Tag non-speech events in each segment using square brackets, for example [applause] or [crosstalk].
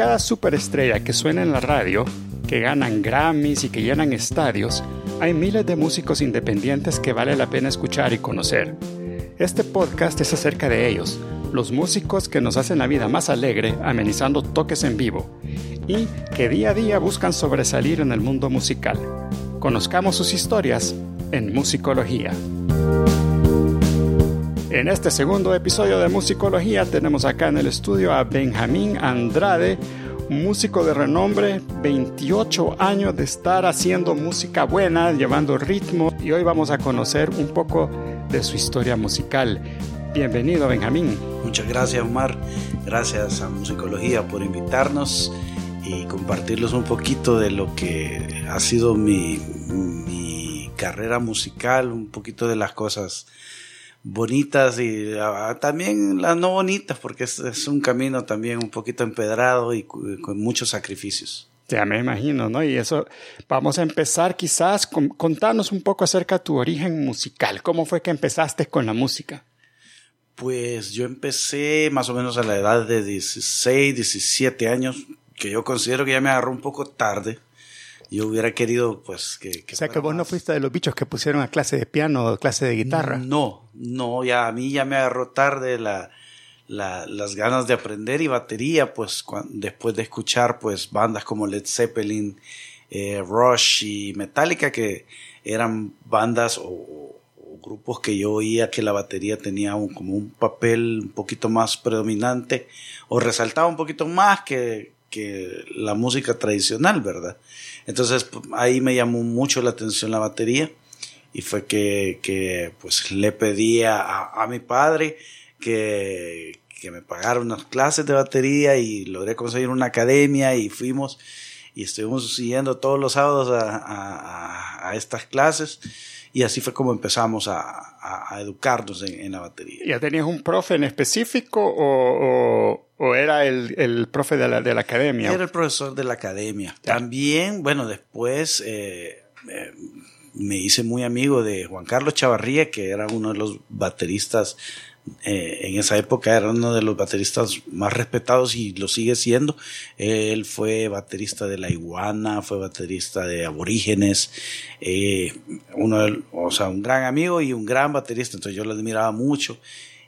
cada superestrella que suena en la radio, que ganan Grammys y que llenan estadios, hay miles de músicos independientes que vale la pena escuchar y conocer. Este podcast es acerca de ellos, los músicos que nos hacen la vida más alegre amenizando toques en vivo y que día a día buscan sobresalir en el mundo musical. Conozcamos sus historias en Musicología. En este segundo episodio de Musicología tenemos acá en el estudio a Benjamín Andrade, músico de renombre, 28 años de estar haciendo música buena, llevando ritmo y hoy vamos a conocer un poco de su historia musical. Bienvenido Benjamín. Muchas gracias Omar, gracias a Musicología por invitarnos y compartirles un poquito de lo que ha sido mi, mi carrera musical, un poquito de las cosas bonitas y ah, también las no bonitas, porque es, un camino también un poquito empedrado y con muchos sacrificios. Ya me imagino, ¿no? Y eso, vamos a empezar quizás, con, contarnos un poco acerca de tu origen musical. ¿Cómo fue que empezaste con la música? Pues yo empecé más o menos a la edad de 16, 17 años, que yo considero que ya me agarró un poco tarde yo hubiera querido, pues, que... o sea, que vos no fuiste de los bichos que pusieron a clase de piano o clase de guitarra. No, no, ya a mí ya me agarró tarde la, las ganas de aprender y batería, pues, después de escuchar, pues, bandas como Led Zeppelin, eh, Rush y Metallica, que eran bandas o, grupos que yo oía que la batería tenía un, como un papel un poquito más predominante o resaltaba un poquito más que, que la música tradicional, ¿verdad? Entonces ahí me llamó mucho la atención la batería y fue que, pues le pedí a, mi padre que, que me pagara unas clases de batería y logré conseguir una academia y fuimos y estuvimos siguiendo todos los sábados a, estas clases y así fue como empezamos a, educarnos en, la batería. ¿Ya tenías un profe en específico o era el, el profe de la, de la, academia? Era el profesor de la academia. También, bueno, después eh, eh, me hice muy amigo de Juan Carlos Chavarría, que era uno de los bateristas, eh, en esa época era uno de los bateristas más respetados y lo sigue siendo. Él fue baterista de La Iguana, fue baterista de Aborígenes, uno o sea, un gran amigo y un gran baterista, entonces yo lo admiraba mucho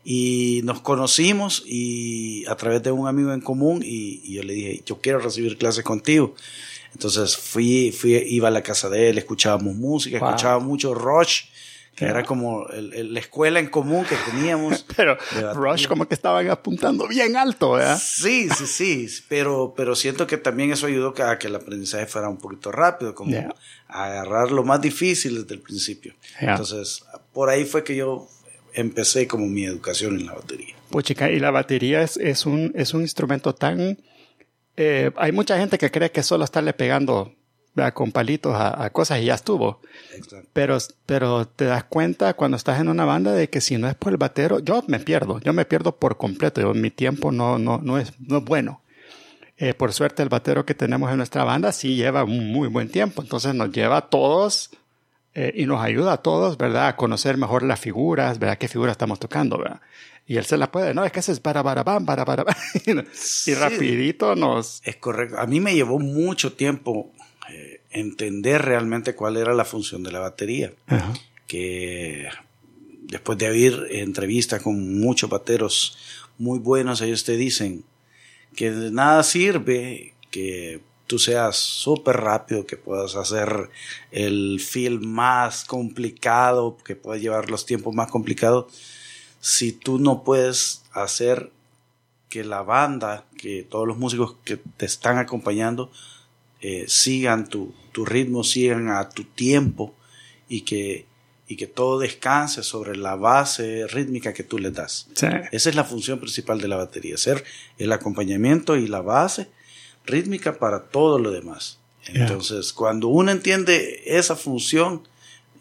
y nos conocimos y a través de un amigo en común y, yo le dije, yo quiero recibir clases contigo. Entonces fui, fui, iba a la casa de él, escuchábamos música, escuchaba mucho Rush, que era como la escuela en común que teníamos. [laughs] pero Rush como que estaban apuntando bien alto, ¿verdad? Sí, sí, sí, pero, pero siento que también eso ayudó a que el aprendizaje fuera un poquito rápido, como agarrar lo más difícil desde el principio. Entonces, por ahí fue que yo empecé como mi educación en la batería. Pues chica, y la batería es, es, un, es un instrumento tan... Eh, hay mucha gente que cree que solo estarle pegando con palitos a, cosas y ya estuvo. Pero, pero te das cuenta cuando estás en una banda de que si no es por el batero, yo me pierdo, yo me pierdo por completo, yo, mi tiempo no, no, no, es, no es bueno. Eh, por suerte el batero que tenemos en nuestra banda sí lleva un muy buen tiempo, entonces nos lleva a todos eh, y nos ayuda a todos, ¿verdad? A conocer mejor las figuras, ¿verdad? ¿Qué figura estamos tocando, ¿verdad? Y él se la puede, no, es que ese es para, para, para, para, para, [laughs] y rapidito nos... Es correcto. A mí me llevó mucho tiempo eh, entender realmente cuál era la función de la batería. Que después de oír entrevistas con muchos bateros muy buenos, ellos te dicen que de nada sirve que tú seas súper rápido, que puedas hacer el film más complicado, que puedas llevar los tiempos más complicados, si tú no puedes hacer que la banda, que todos los músicos que te están acompañando, eh, sigan tu, ritmo, sigan a tu tiempo y que, y que todo descanse sobre la base rítmica que tú le das. Esa es la función principal de la batería, ser el acompañamiento y la base rítmica para todo lo demás. Entonces, cuando uno entiende esa función,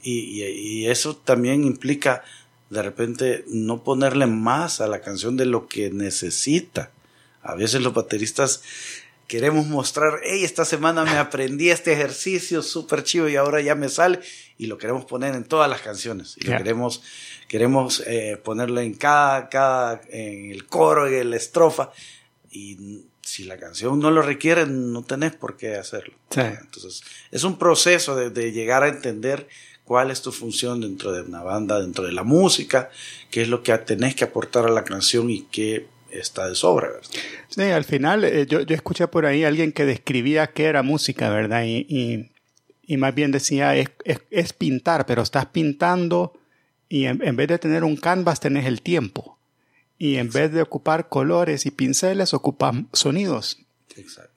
y, eso también implica de repente no ponerle más a la canción de lo que necesita. A veces los bateristas queremos mostrar, hey, esta semana me aprendí este ejercicio súper chido y ahora ya me sale, y lo queremos poner en todas las canciones. Y lo queremos, queremos eh, ponerlo en cada, cada, en el coro, en la estrofa, y si la canción no lo requiere, no tenés por qué hacerlo. Entonces, es un proceso de, llegar a entender cuál es tu función dentro de una banda, dentro de la música, qué es lo que tenés que aportar a la canción y qué está de sobra. Sí, al final eh, yo, escuché por ahí a alguien que describía qué era música, ¿verdad? Y, más bien decía, es, pintar, pero estás pintando y en, en, vez de tener un canvas tenés el tiempo y en vez de ocupar colores y pinceles, ocupan sonidos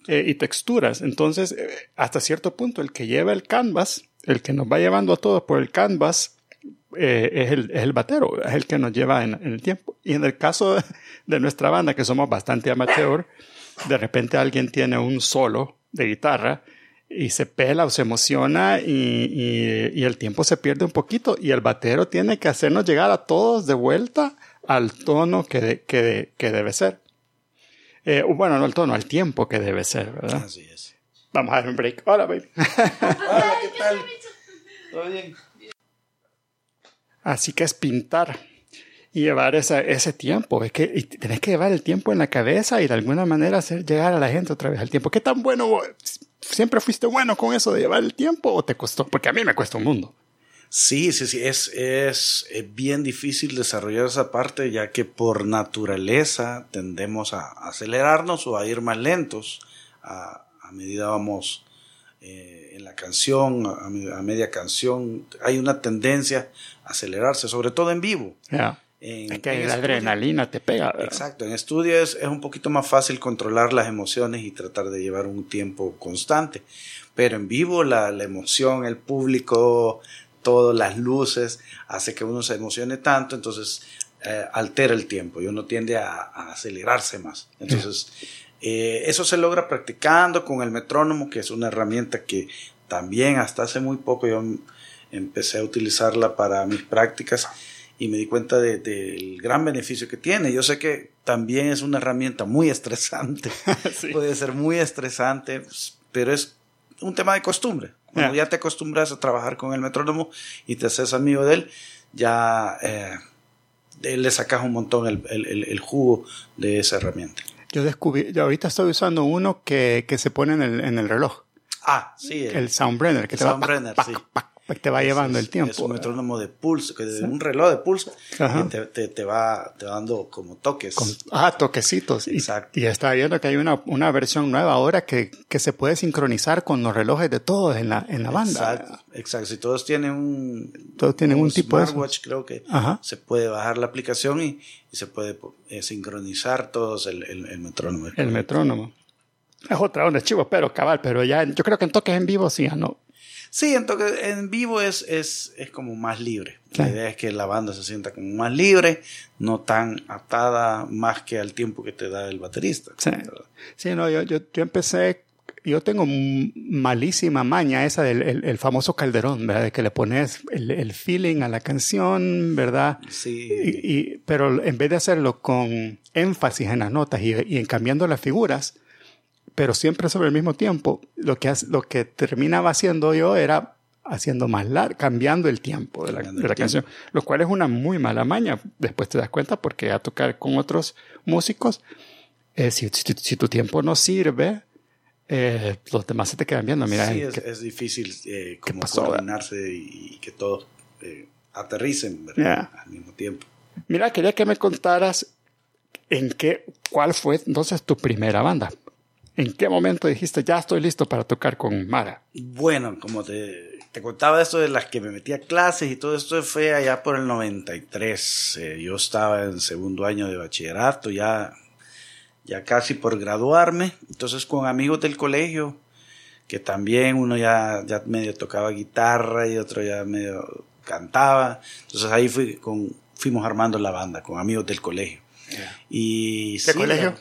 eh, y texturas. Entonces, eh, hasta cierto punto, el que lleva el canvas, el que nos va llevando a todos por el canvas, eh, es, el, es, el, batero, es el que nos lleva en, el tiempo. Y en el caso [laughs] de, nuestra banda, que somos bastante amateur, de repente alguien tiene un solo de guitarra y se pela o se emociona y, y, el tiempo se pierde un poquito y el batero tiene que hacernos llegar a todos de vuelta al tono que, que, que debe ser. Eh, bueno, no al tono, al tiempo que debe ser, ¿verdad? Así es. Vamos a dar un break. Hola, baby. [laughs] Hola, ¿qué tal? ¿Todo bien? Así que es pintar y llevar ese tiempo. Es que tenés que llevar el tiempo en la cabeza y de alguna manera hacer llegar a la gente otra vez al tiempo. ¿Qué tan bueno? ¿Siempre fuiste bueno con eso de llevar el tiempo o te costó? Porque a mí me cuesta un mundo. Sí, sí, sí, es, es, bien difícil desarrollar esa parte ya que por naturaleza tendemos a acelerarnos o a ir más lentos a, medida vamos eh, en la canción, a, media canción, hay una tendencia a acelerarse, sobre todo en vivo. es que la adrenalina te pega. Exacto, en estudio es, es un poquito más fácil controlar las emociones y tratar de llevar un tiempo constante, pero en vivo la, la emoción, el público, todas las luces, hace que uno se emocione tanto, entonces eh, altera el tiempo y uno tiende a, acelerarse más. Entonces, eh, eso se logra practicando con el metrónomo, que es una herramienta que también hasta hace muy poco yo empecé a utilizarla para mis prácticas y me di cuenta del gran beneficio que tiene. Yo sé que también es una herramienta muy estresante, [laughs] puede ser muy estresante, pero es un tema de costumbre. Cuando ya te acostumbras a trabajar con el metrónomo y te haces amigo de él, ya eh, le sacas un montón el, jugo de esa herramienta. Yo descubrí, yo ahorita estoy usando uno que, se pone en el, en el reloj. Ah, sí. El, Soundbrenner, que te Soundbrenner, sí te va llevando el tiempo. Es un metrónomo de pulso, que un reloj de pulso, te, te, te, va, te dando como toques. ah, toquecitos. Exacto. Y, está viendo que hay una, una versión nueva ahora que, que, se puede sincronizar con los relojes de todos en la, en la banda. Exacto, exacto. Si todos tienen un, todos tienen un, tipo de smartwatch, creo que se puede bajar la aplicación y, y se puede eh, sincronizar todos el, el, metrónomo. El metrónomo. Es otra onda, chivo, pero cabal, pero ya yo creo que en toques en vivo sí, no, Sí, entonces en vivo es, es, es como más libre. La idea es que la banda se sienta como más libre, no tan atada más que al tiempo que te da el baterista. Sí, sí no, yo, yo, yo, empecé, yo tengo malísima maña esa del el, famoso calderón, ¿verdad? De que le pones el, el, feeling a la canción, ¿verdad? Sí. Y, pero en vez de hacerlo con énfasis en las notas y, y en cambiando las figuras, pero siempre sobre el mismo tiempo, lo que, lo que terminaba haciendo yo era haciendo más largo, cambiando el tiempo de la, canción, lo cual es una muy mala maña. Después te das cuenta porque a tocar con otros músicos, eh, si, tu tiempo no sirve, eh, los demás se te quedan viendo. Mira, sí, es, difícil eh, como coordinarse y, que todos aterricen al mismo tiempo. Mira, quería que me contaras en qué, cuál fue entonces tu primera banda. ¿En qué momento dijiste, ya estoy listo para tocar con Mara? Bueno, como te, te contaba esto de las que me metí a clases y todo esto fue allá por el 93. Eh, yo estaba en segundo año de bachillerato, ya, ya casi por graduarme. Entonces con amigos del colegio, que también uno ya, ya medio tocaba guitarra y otro ya medio cantaba. Entonces ahí fui con, fuimos armando la banda con amigos del colegio. Y ¿Qué colegio?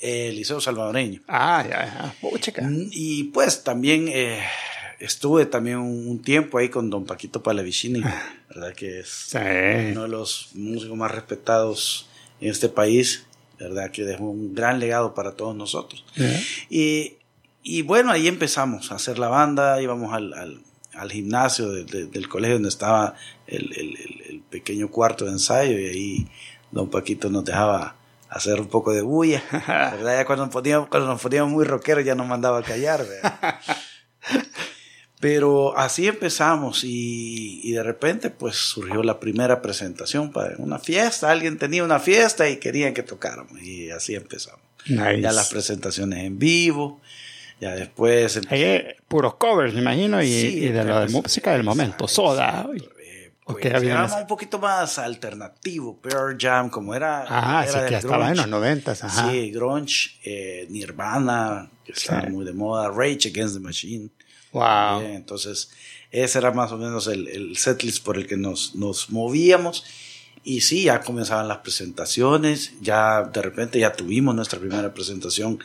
El Liceo Salvadoreño. Ah, ya, ya. Mm, y pues también eh, estuve también un, tiempo ahí con don Paquito Palavicini, ¿verdad? Que es uno de los músicos más respetados en este país, ¿verdad? Que dejó un gran legado para todos nosotros. Y, y, bueno, ahí empezamos a hacer la banda, íbamos al, al, al gimnasio del colegio donde estaba el, el, el, pequeño cuarto de ensayo y ahí don Paquito nos dejaba hacer un poco de bulla. [laughs] ¿verdad? Ya cuando nos poníamos, cuando nos poníamos muy rockeros ya nos mandaba a callar. [laughs] Pero así empezamos y, y, de repente pues surgió la primera presentación para una fiesta. Alguien tenía una fiesta y querían que tocáramos y así empezamos. Ya las presentaciones en vivo, ya después... Ahí, puros covers, me imagino, y, de la música del momento, soda. Era un poquito más alternativo, Pearl Jam, como era... Ah, sí, que estaba en los noventas, ajá. Sí, grunge, eh, Nirvana, que estaba muy de moda, Rage Against the Machine. Wow. entonces, ese era más o menos el, el setlist por el que nos, nos movíamos. Y sí, ya comenzaban las presentaciones, ya de repente ya tuvimos nuestra primera presentación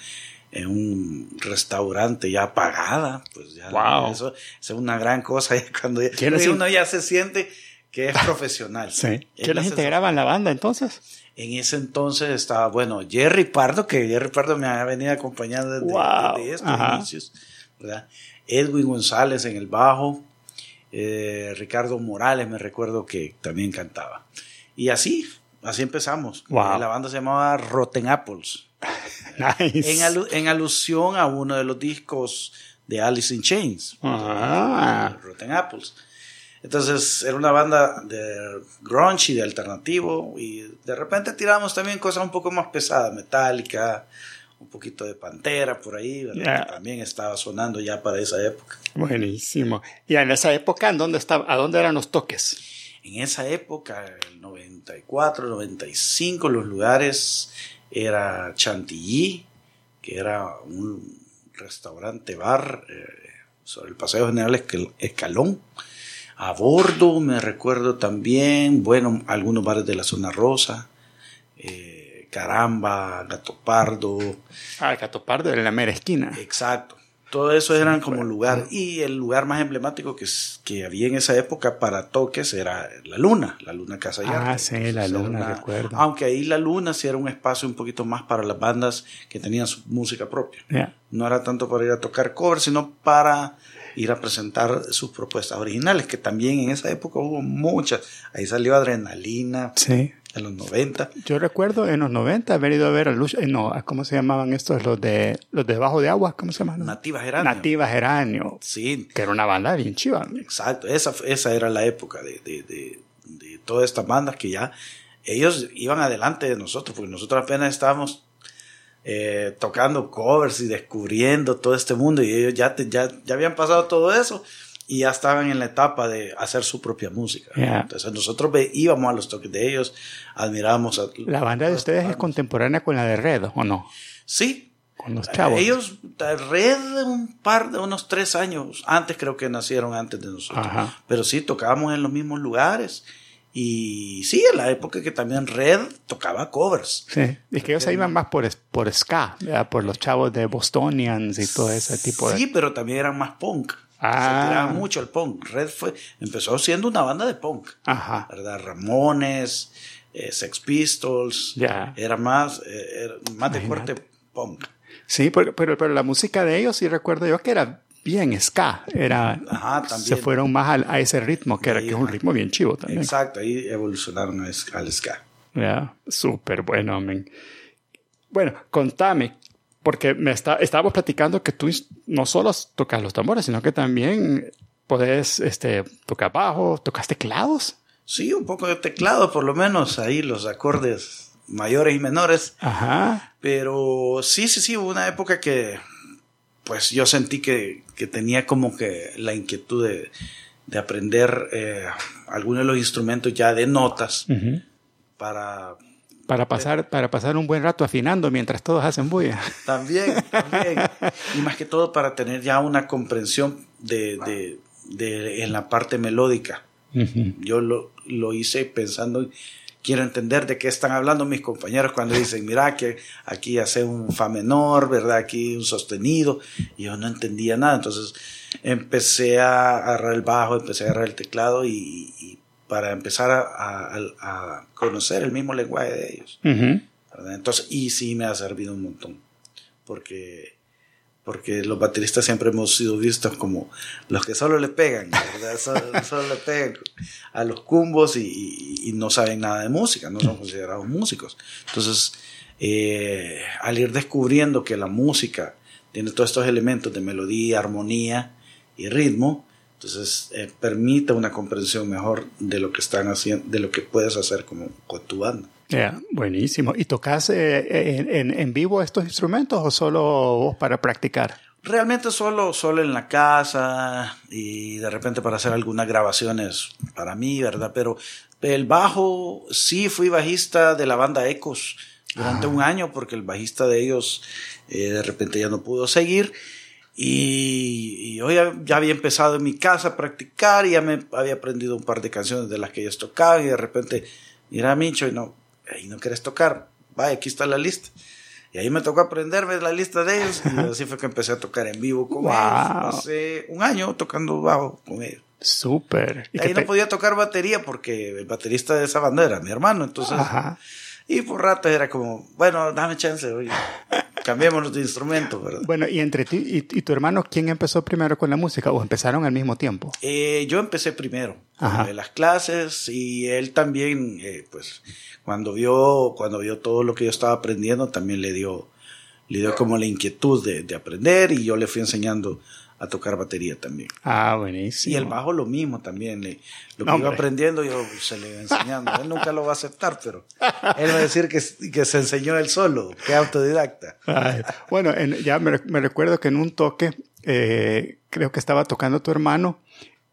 en un restaurante ya pagada, pues ya wow. eso, es una gran cosa [laughs] cuando uno ya se siente que es profesional. [laughs] sí. ¿Quiénes integraban la banda entonces? En ese entonces estaba, bueno, Jerry Pardo, que Jerry Pardo me había venido acompañando desde, estos inicios, ¿verdad? Edwin González en el bajo, eh, Ricardo Morales, me recuerdo que también cantaba. Y así, así empezamos. La banda se llamaba Rotten Apples. [laughs] nice. en, alusión a uno de los discos de Alice in Chains. Ah. Rotten Apples. Entonces era una banda de grunge y de alternativo y de repente tiramos también cosas un poco más pesadas, metálica, un poquito de Pantera por ahí, también estaba sonando ya para esa época. Buenísimo. ¿Y en esa época dónde estaba, a dónde eran los toques? En esa época, el 94, 95, los lugares era Chantilly, que era un restaurante bar eh, sobre el Paseo General Escalón. A bordo me recuerdo también, bueno, algunos bares de la zona rosa. Eh, Caramba, Gato Pardo. Ah, Gato Pardo en la mera esquina. Exacto. Todo eso eran como lugar. Y el lugar más emblemático que, que había en esa época para toques era la Luna, la Luna Casa y Ah, sí, la Luna, recuerdo. Aunque ahí la Luna sí era un espacio un poquito más para las bandas que tenían su música propia. No era tanto para ir a tocar covers, sino para ir a presentar sus propuestas originales, que también en esa época hubo muchas. Ahí salió Adrenalina. Sí en los 90. Yo recuerdo en los 90 haber ido a ver a Luz, eh, no, ¿cómo se llamaban estos? Los de los de Bajo de Agua, ¿cómo se llaman? Nativas Geranio. Nativas Geranio. Sí. Que era una banda bien chiva. Exacto, esa, esa era la época de, de, de, de todas estas bandas que ya ellos iban adelante de nosotros, porque nosotros apenas estábamos eh, tocando covers y descubriendo todo este mundo y ellos ya, ya, ya habían pasado todo eso y ya estaban en la etapa de hacer su propia música. Entonces nosotros íbamos a los toques de ellos, admirábamos a... ¿La banda de ustedes es contemporánea con la de Red o no? Sí. Con los chavos. Ellos, Red, un par de unos tres años antes creo que nacieron antes de nosotros. Pero sí, tocábamos en los mismos lugares. Y sí, en la época que también Red tocaba covers. Sí, es que ellos iban más por, por ska, por los chavos de Bostonians y todo ese tipo de... Sí, pero también eran más punk. Ah. Se tiraba mucho el punk. Red fue, empezó siendo una banda de punk. Ajá. ¿Verdad? Ramones, eh, Sex Pistols. Ya. Era más, eh, más de fuerte punk. Sí, pero, pero, pero, la música de ellos sí recuerdo yo que era bien ska. Era, Ajá. Se fueron más a, ese ritmo, que era que es un ritmo bien chivo también. Exacto, ahí evolucionaron al ska. Ya, súper bueno, men. Bueno, contame, porque me está, estábamos platicando que tú no solo tocas los tambores, sino que también podés este, tocar bajo, tocas teclados. Sí, un poco de teclado, por lo menos ahí los acordes mayores y menores. Ajá. Pero sí, sí, sí, hubo una época que pues yo sentí que, que tenía como que la inquietud de, de aprender eh, algunos de los instrumentos ya de notas para para pasar, para pasar un buen rato afinando mientras todos hacen bulla. También, [laughs] también. y más que todo para tener ya una comprensión de, de, de en la parte melódica. Yo lo, lo, hice pensando, quiero entender de qué están hablando mis compañeros cuando dicen, mira que aquí hace un fa menor, ¿verdad? Aquí un sostenido. Y yo no entendía nada. Entonces empecé a agarrar el bajo, empecé a agarrar el teclado y, y para empezar a, conocer el mismo lenguaje de ellos. Entonces, y sí me ha servido un montón, porque porque los bateristas siempre hemos sido vistos como los que solo le pegan, [laughs] solo, le pegan a los cumbos y, no saben nada de música, no son considerados músicos. Entonces, eh, al ir descubriendo que la música tiene todos estos elementos de melodía, armonía y ritmo, entonces eh, permite una comprensión mejor de lo que están haciendo, de lo que puedes hacer como con tu banda. Yeah, buenísimo. ¿Y tocas eh, en, en, vivo estos instrumentos o solo vos para practicar? Realmente solo, solo en la casa y de repente para hacer algunas grabaciones para mí, ¿verdad? Pero el bajo, sí fui bajista de la banda Ecos durante ah. un año porque el bajista de ellos eh, de repente ya no pudo seguir. Y, yo ya, había empezado en mi casa a practicar y ya me había aprendido un par de canciones de las que ellos tocaban y de repente, mira Mincho, y no, y no quieres tocar, vaya, aquí está la lista. Y ahí me tocó aprenderme la lista de ellos y así fue que empecé a tocar en vivo con ellos. Hace un año tocando bajo con ellos. Súper. Y ahí no podía tocar batería porque el baterista de esa banda era mi hermano, entonces... Y por rato era como, bueno, dame chance, oye, cambiémonos de instrumento, ¿verdad? Bueno, y entre ti y, tu hermano, ¿quién empezó primero con la música o empezaron al mismo tiempo? Eh, yo empecé primero, de las clases y él también, eh, pues, cuando vio, cuando vio todo lo que yo estaba aprendiendo, también le dio, le dio como la inquietud de, de aprender y yo le fui enseñando a tocar batería también. Ah, buenísimo. Y el bajo lo mismo también. lo que iba aprendiendo yo se le iba enseñando. él nunca lo va a aceptar, pero él va a decir que, que se enseñó él solo, que autodidacta. bueno, ya me, recuerdo que en un toque, eh, creo que estaba tocando tu hermano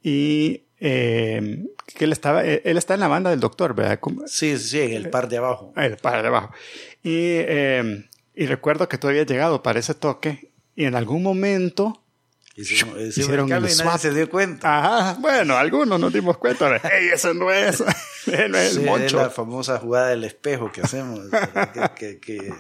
y eh, que él estaba, él está en la banda del doctor, ¿verdad? Sí, sí, en el par de abajo. El par de abajo. Y, eh, y recuerdo que tú habías llegado para ese toque y en algún momento Hicimos, hicieron el swap. se dio cuenta. Ajá, bueno, algunos nos dimos cuenta de, hey, eso no es, [laughs] no es sí, Es la famosa jugada del espejo que hacemos, [laughs] que, que, eh,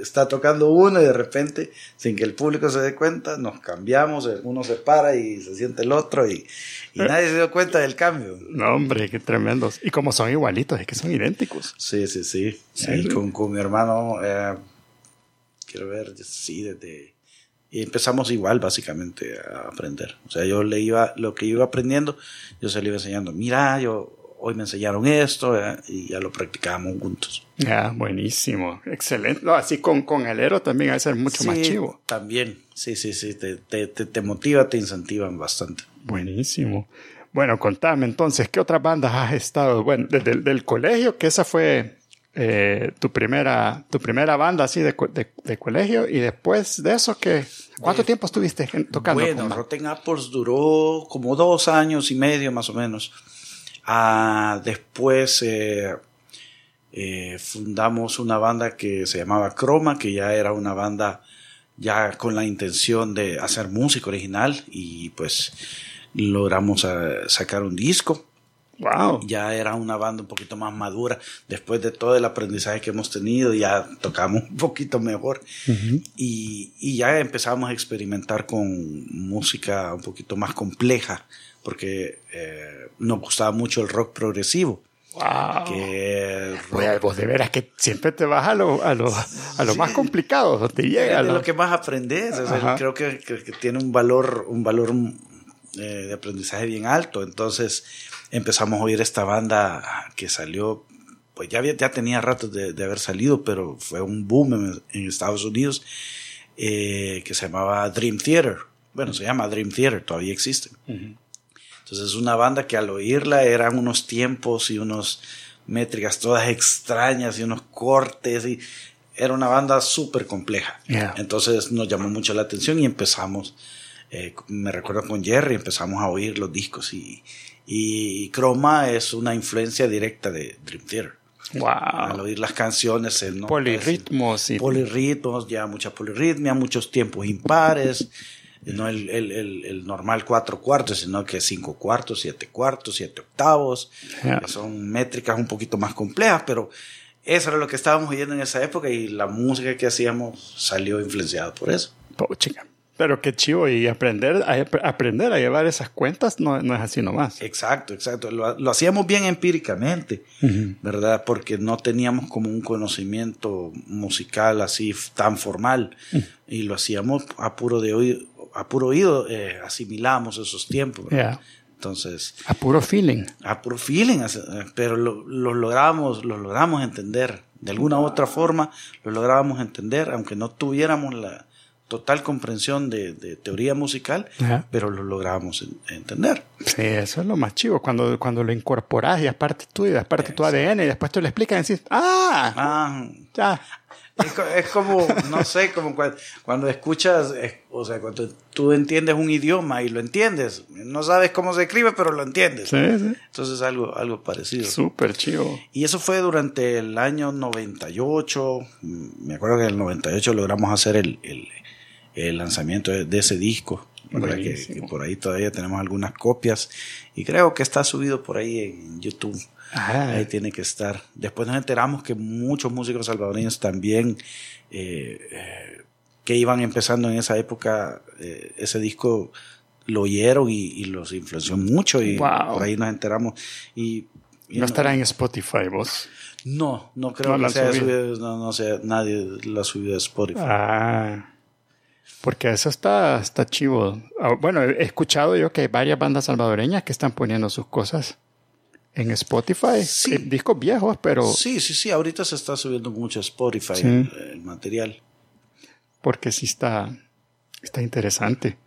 está tocando uno y de repente, sin que el público se dé cuenta, nos cambiamos, uno se para y se siente el otro y, y nadie se dio cuenta del cambio. No, hombre, qué tremendos. Y como son igualitos, es que son idénticos. Sí, sí, sí. sí con, con, mi hermano, eh, quiero ver, sí, desde y empezamos igual, básicamente, a aprender. O sea, yo le iba, lo que iba aprendiendo, yo se le iba enseñando, mira, yo hoy me enseñaron esto, y ya lo practicábamos juntos. Ya, buenísimo, excelente. No, así con, con el héroe también hay ser mucho más chivo. También, sí, sí, sí, te, te, te, motiva, te incentivan bastante. Buenísimo. Bueno, contame entonces, ¿qué otras bandas has estado? Bueno, desde el del colegio, que esa fue eh, tu, primera, tu primera banda así de, de, colegio y después de eso, que ¿cuánto tiempo estuviste tocando? Bueno, Rotten Apples duró como dos años y medio más o menos. Ah, después eh, eh, fundamos una banda que se llamaba Chroma, que ya era una banda ya con la intención de hacer música original y pues logramos sacar un disco. Wow. Ya era una banda un poquito más madura. Después de todo el aprendizaje que hemos tenido, ya tocamos un poquito mejor. y, y, ya empezamos a experimentar con música un poquito más compleja, porque eh, nos gustaba mucho el rock progresivo. Wow. Que vos de veras que siempre te vas a lo, a lo, a lo más complicado, donde llega. Es lo... que más aprendes. creo que, que, tiene un valor, un valor eh, de aprendizaje bien alto. Entonces, empezamos a oír esta banda que salió, pues ya, ya tenía rato de, haber salido, pero fue un boom en, Estados Unidos, eh, que se llamaba Dream Theater. Bueno, se llama Dream Theater, todavía existe. Entonces es una banda que al oírla eran unos tiempos y unos métricas todas extrañas y unos cortes y era una banda súper compleja. Entonces nos llamó mucho la atención y empezamos, eh, me recuerdo con Jerry, empezamos a oír los discos y, y Chroma es una influencia directa de Dream Theater. Wow. Al oír las canciones, ¿no? Polirritmos. Y... Polirritmos, ya mucha polirritmia, muchos tiempos impares. no el, el, el, normal cuatro cuartos, sino que cinco cuartos, siete cuartos, siete octavos. Son métricas un poquito más complejas, pero eso era lo que estábamos oyendo en esa época y la música que hacíamos salió influenciada por eso. chica. Pero qué chivo, y aprender a, aprender a llevar esas cuentas no, no es así nomás. Exacto, exacto. Lo, lo hacíamos bien empíricamente, ¿verdad? Porque no teníamos como un conocimiento musical así tan formal. Y lo hacíamos a puro, de oído, a puro oído, eh, asimilábamos esos tiempos. Entonces. A puro feeling. A puro feeling, pero lo, lo logramos, lo logramos entender. De alguna u otra forma, lo lográbamos entender, aunque no tuviéramos la total comprensión de, teoría musical, pero lo lográbamos entender. Sí, eso es lo más chivo, cuando, cuando lo incorporas y es parte tuyo, es parte de tu ADN, y después tú le explicas y decís, ¡ah! ah ya. Es, como, no sé, como cuando, escuchas, o sea, cuando tú entiendes un idioma y lo entiendes, no sabes cómo se escribe, pero lo entiendes. Sí, sí. Entonces algo, algo parecido. Súper chivo. Y eso fue durante el año 98. Me acuerdo que en el 98 logramos hacer el, el, lanzamiento de, ese disco. Que, por ahí todavía tenemos algunas copias y creo que está subido por ahí en YouTube. Ahí tiene que estar. Después nos enteramos que muchos músicos salvadoreños también eh, eh, que iban empezando en esa época, eh, ese disco lo oyeron y, los influenció mucho y por ahí nos enteramos. Y, ¿No estará en Spotify vos? No, no creo que sea subido, no, no sé, nadie lo ha subido a Spotify. Ah, porque eso está, está chivo. Ah, bueno, he escuchado yo que hay varias bandas salvadoreñas que están poniendo sus cosas en Spotify. Sí. Eh, discos viejos, pero... Sí, sí, sí. Ahorita se está subiendo mucho Spotify el, material. Porque sí está, está interesante.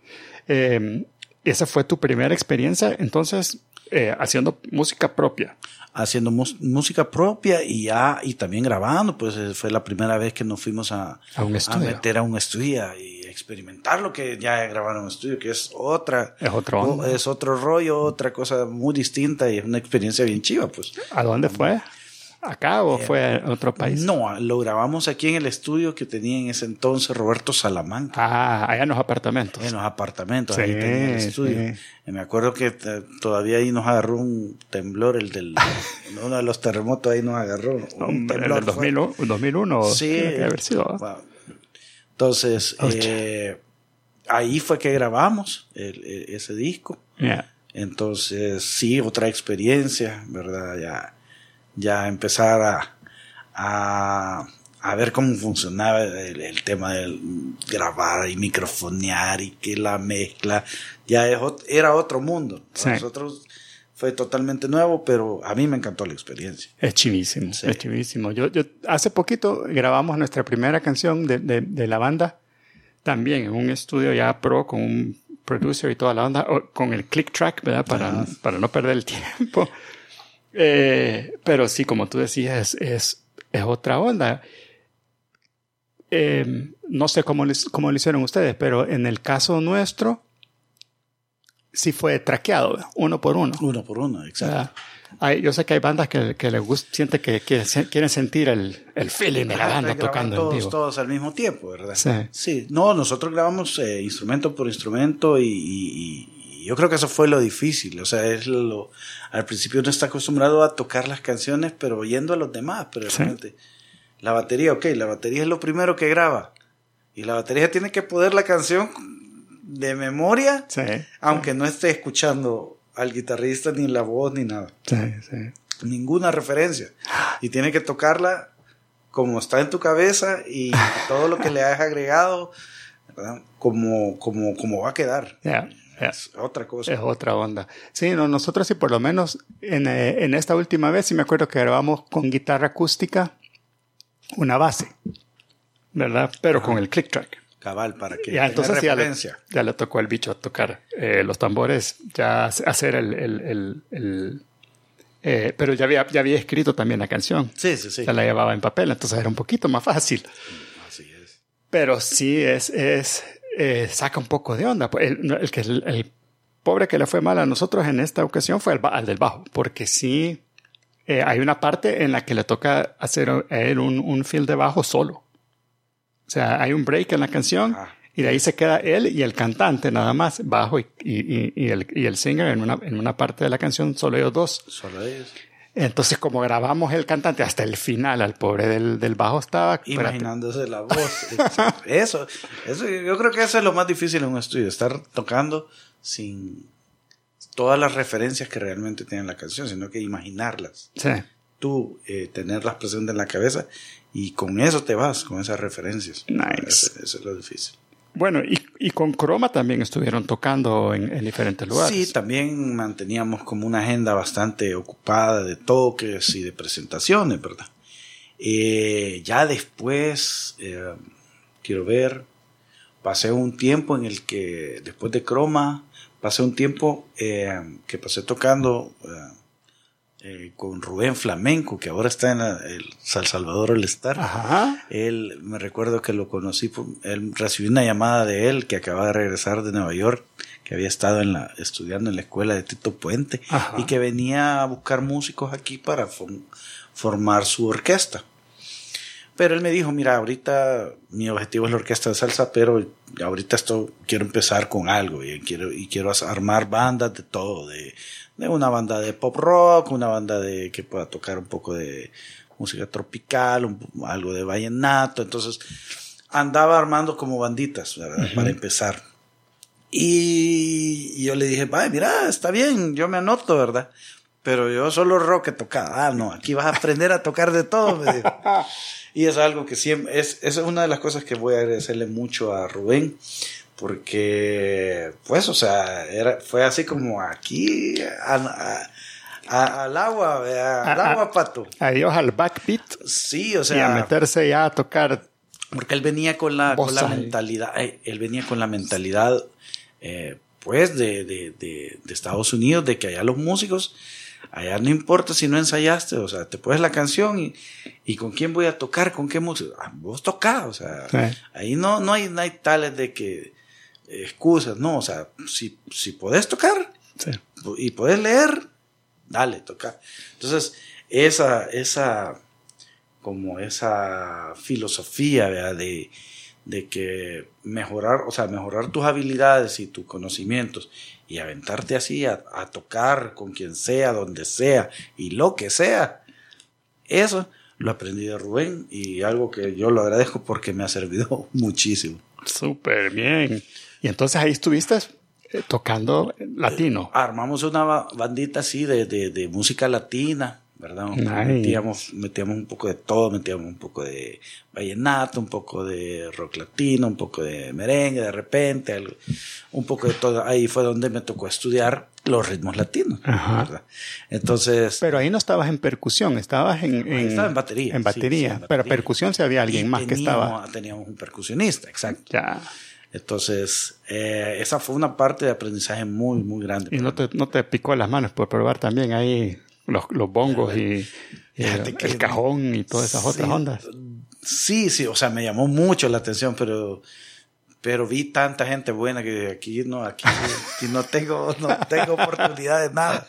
Em, esa fue tu primera experiencia, entonces, eh, haciendo música propia. Haciendo música propia y ya, y también grabando, pues eh, fue la primera vez que nos fuimos a, a, un a meter a un estudio y experimentar lo que ya grabaron en estudio, que es otra. Es otro. Es otro rollo, otra cosa muy distinta y es una experiencia bien chiva, pues. ¿A dónde fue? ¿Acá o fue a otro país? No, lo grabamos aquí en el estudio que tenía en ese entonces Roberto Salamanca. Ah, allá en los apartamentos. En los apartamentos, ahí tenía el estudio. Me acuerdo que eh, todavía ahí nos agarró un temblor, el del. [laughs] uno de los terremotos ahí nos agarró. Un temblor. ¿El 2001? 2001 sí. Que haber sido. Entonces, eh, ahí fue que grabamos ese disco. Entonces, sí, otra experiencia, ¿verdad? Ya, ya empezar a, a, ver cómo funcionaba el, tema del grabar y microfonear y que la mezcla, ya era otro mundo. Nosotros fue totalmente nuevo, pero a mí me encantó la experiencia. Es chivísimo, es chivísimo. Yo, yo, hace poquito grabamos nuestra primera canción de, de, la banda, también en un estudio ya pro con un producer y toda la banda, con el click track, ¿verdad? Para, para no perder el [laughs] tiempo. Eh, pero sí, como tú decías, es, es, otra onda. Eh, no sé cómo, cómo lo hicieron ustedes, pero en el caso nuestro, sí fue traqueado, uno por uno. Uno por uno, exacto. yo sé que hay bandas que, que les gusta, siente que, quieren sentir el, el feeling de la banda tocando todos, en vivo. Todos al mismo tiempo, ¿verdad? Sí. sí. No, nosotros grabamos eh, instrumento por instrumento y, yo creo que eso fue lo difícil. O sea, es lo, al principio uno está acostumbrado a tocar las canciones, pero oyendo a los demás. Pero realmente, la batería, ok, la batería es lo primero que graba. Y la batería tiene que poder la canción de memoria, aunque no esté escuchando al guitarrista ni la voz ni nada. Ninguna referencia. Y tiene que tocarla como está en tu cabeza y [laughs] todo lo que le has agregado, Como, como, como va a quedar. Es otra cosa. Es otra onda. Sí, nosotros sí, por lo menos en, eh, en, esta última vez sí me acuerdo que grabamos con guitarra acústica una base, ¿verdad? Pero con el click track. Cabal, para que ya, entonces ya le, ya le, tocó al bicho tocar eh, los tambores, ya hacer el... el, el, eh, pero ya había, ya había escrito también la canción. Sí, sí, sí. Se la llevaba en papel, entonces era un poquito más fácil. Así es. Pero sí es, es eh, saca un poco de onda. El, que el, pobre que le fue mal a nosotros en esta ocasión fue el, al del bajo, porque sí hay una parte en la que le toca hacer a él un, un fill de bajo solo. O sea, hay un break en la canción y de ahí se queda él y el cantante nada más, bajo y, y, y, el, y el singer en una, en una parte de la canción, solo ellos dos. Solo ellos. Entonces, como grabamos el cantante hasta el final, al pobre del, del bajo estaba... Imaginándose la voz. eso, eso, yo creo que eso es lo más difícil en un estudio, estar tocando sin todas las referencias que realmente tiene la canción, sino que imaginarlas. Sí. Tú eh, tenerlas presentes en la cabeza y con eso te vas, con esas referencias. Nice. eso es lo difícil. Bueno, y, y, con Croma también estuvieron tocando en, diferentes lugares. Sí, también manteníamos como una agenda bastante ocupada de toques y de presentaciones, ¿verdad? Eh, ya después, eh, quiero ver, pasé un tiempo en el que, después de Croma, pasé un tiempo eh, que pasé tocando eh, con Rubén Flamenco, que ahora está en el San Salvador el Star. Ajá. Él, me recuerdo que lo conocí, él recibí una llamada de él que acaba de regresar de Nueva York, que había estado en la, estudiando en la escuela de Tito Puente y que venía a buscar músicos aquí para formar su orquesta. Pero él me dijo, mira, ahorita mi objetivo es la orquesta de salsa, pero ahorita esto quiero empezar con algo y quiero, y quiero armar bandas de todo, de de una banda de pop rock, una banda de que pueda tocar un poco de música tropical, algo de vallenato. Entonces andaba armando como banditas, Para empezar. Y yo le dije, vaya, mira, está bien, yo me anoto, ¿verdad? Pero yo solo rock he tocado. Ah, no, aquí vas a aprender a tocar de todo, me dijo. [laughs] Y es algo que siempre, es, es una de las cosas que voy a agradecerle mucho a Rubén, porque, pues, o sea, era, fue así como aquí, al agua, al agua, pato. Adiós al backbeat. Sí, o sea. Y a meterse ya a tocar. Porque él venía con la, con la mentalidad, eh, él venía con la mentalidad, eh, pues, de, de, de, de, Estados Unidos, de que allá los músicos, allá no importa si no ensayaste, o sea, te pones la canción y, y con quién voy a tocar, con qué música, ah, vos tocás, o sea, ahí no, no hay, no hay tales de que, excusas, no, o sea, si, si podés tocar y podés leer, dale, toca. Entonces, esa, esa, como esa filosofía de, de que mejorar, o sea, mejorar tus habilidades y tus conocimientos y aventarte así a, a tocar con quien sea, donde sea y lo que sea, eso lo aprendí de Rubén y algo que yo lo agradezco porque me ha servido [laughs] muchísimo. Súper bien. Y entonces ahí estuviste eh, tocando latino. armamos una bandita así de, de, música latina, ¿verdad? Metíamos, metíamos un poco de todo, metíamos un poco de vallenato, un poco de rock latino, un poco de merengue de repente, algo, un poco de todo. Ahí fue donde me tocó estudiar los ritmos latinos. Ajá. Entonces. Pero ahí no estabas en percusión, estabas en. en estaba en batería. En batería. Pero percusión si había alguien más que estaba. Teníamos un percusionista, exacto. Ya. Entonces, eh, esa fue una parte de aprendizaje muy, muy grande. ¿Y no te, no te picó las manos por probar también ahí los, los bongos y, el, cajón y todas esas otras ondas? Sí, sí, o sea, me llamó mucho la atención, pero pero vi tanta gente buena que aquí no, aquí, no tengo, no tengo oportunidad de nada.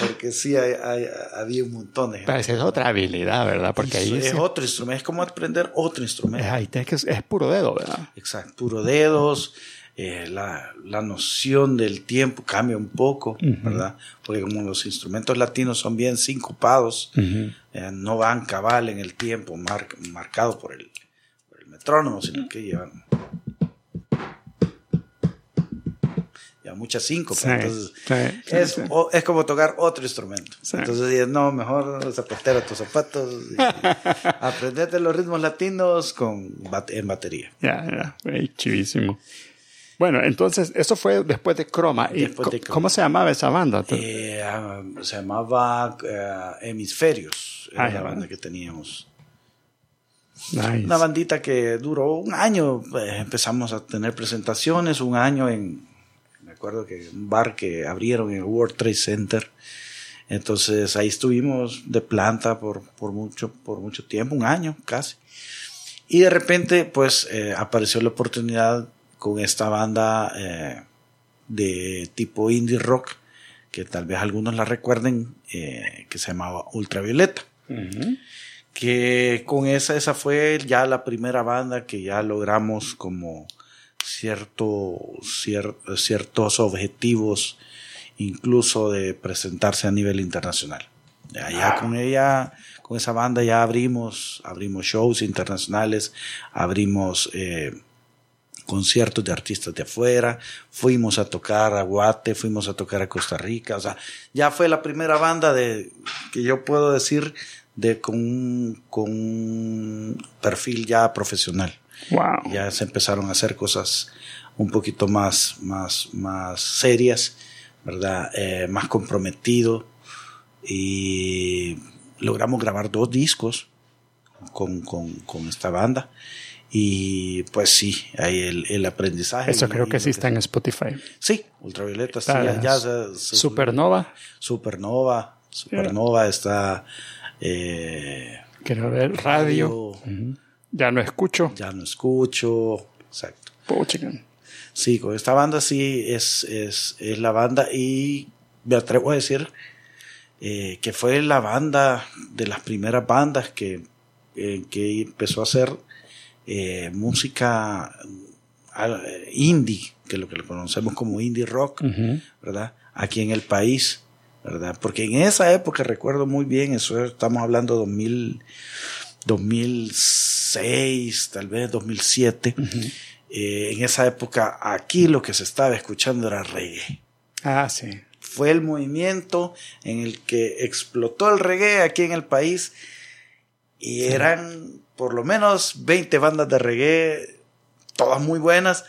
Porque sí, hay, había un montón de gente. Pero esa es otra habilidad, ¿verdad? Porque ahí es, otro instrumento, es como aprender otro instrumento. Es, ahí que, es puro dedo, ¿verdad? Exacto, puro dedos. Eh, la, la, noción del tiempo cambia un poco, ¿verdad? Porque como los instrumentos latinos son bien sincopados, eh, no van cabal en el tiempo marcado por el, por el metrónomo, sino que llevan muchas cinco. entonces, es, es, como tocar otro instrumento. Entonces no, mejor zapatera tus zapatos y [laughs] aprendete los ritmos latinos con, en batería. Ya, ya, chivísimo. Bueno, entonces, eso fue después de Chroma. ¿Y ¿Cómo se llamaba esa banda? Eh, ah, se llamaba eh, Hemisferios, era ah, la banda que teníamos. Una bandita que duró un año. Pues, empezamos a tener presentaciones, un año en, recuerdo que un bar que abrieron en el World Trade Center. Entonces ahí estuvimos de planta por, por, mucho, por mucho tiempo, un año casi. Y de repente pues eh, apareció la oportunidad con esta banda eh, de tipo indie rock, que tal vez algunos la recuerden, eh, que se llamaba Ultravioleta. Que con esa, esa fue ya la primera banda que ya logramos como cierto, ciertos objetivos, incluso de presentarse a nivel internacional. Ya, con ella, con esa banda ya abrimos, abrimos shows internacionales, abrimos eh, conciertos de artistas de afuera, fuimos a tocar a Guate, fuimos a tocar a Costa Rica, o sea, ya fue la primera banda de, que yo puedo decir, de con, con un perfil ya profesional. Wow. Ya se empezaron a hacer cosas un poquito más, más, más serias, ¿verdad? Eh, más comprometido y logramos grabar dos discos con, con, con esta banda. Y pues sí, hay el, el aprendizaje. Eso creo que sí está en Spotify. Sí, Ultravioleta, sí, ya, Supernova. Supernova, Supernova está... Eh, Quiero ver, radio. Ya no escucho. Ya no escucho, exacto. Sí, con esta banda sí es, es, es la banda y me atrevo a decir eh, que fue la banda de las primeras bandas que, eh, que empezó a hacer eh, música indie, que es lo que lo conocemos como indie rock, ¿verdad? Aquí en el país, ¿verdad? Porque en esa época recuerdo muy bien, eso estamos hablando de 2000, 2006, tal vez 2007. en esa época aquí lo que se estaba escuchando era reggae. Ah, sí fue el movimiento en el que explotó el reggae aquí en el país y eran por lo menos 20 bandas de reggae, todas muy buenas,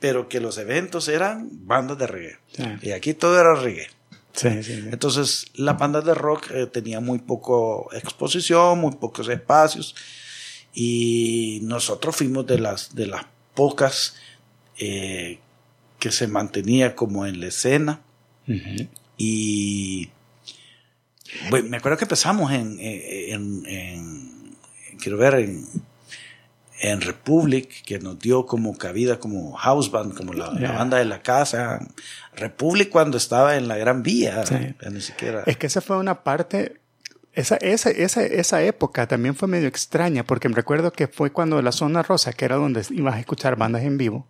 pero que los eventos eran bandas de reggae. Y aquí todo era reggae. Entonces las bandas de rock eh, tenían muy poco exposición, muy pocos espacios y nosotros fuimos de las, de las pocas eh, que se mantenía como en la escena. Y me acuerdo que empezamos en, en, quiero ver, en, en Republic, que nos dio como cabida como house band, como la, banda de la casa. Republic cuando estaba en la Gran Vía, ni siquiera. Es que esa fue una parte, esa, esa, esa, esa época también fue medio extraña, porque me recuerdo que fue cuando la zona rosa, que era donde ibas a escuchar bandas en vivo,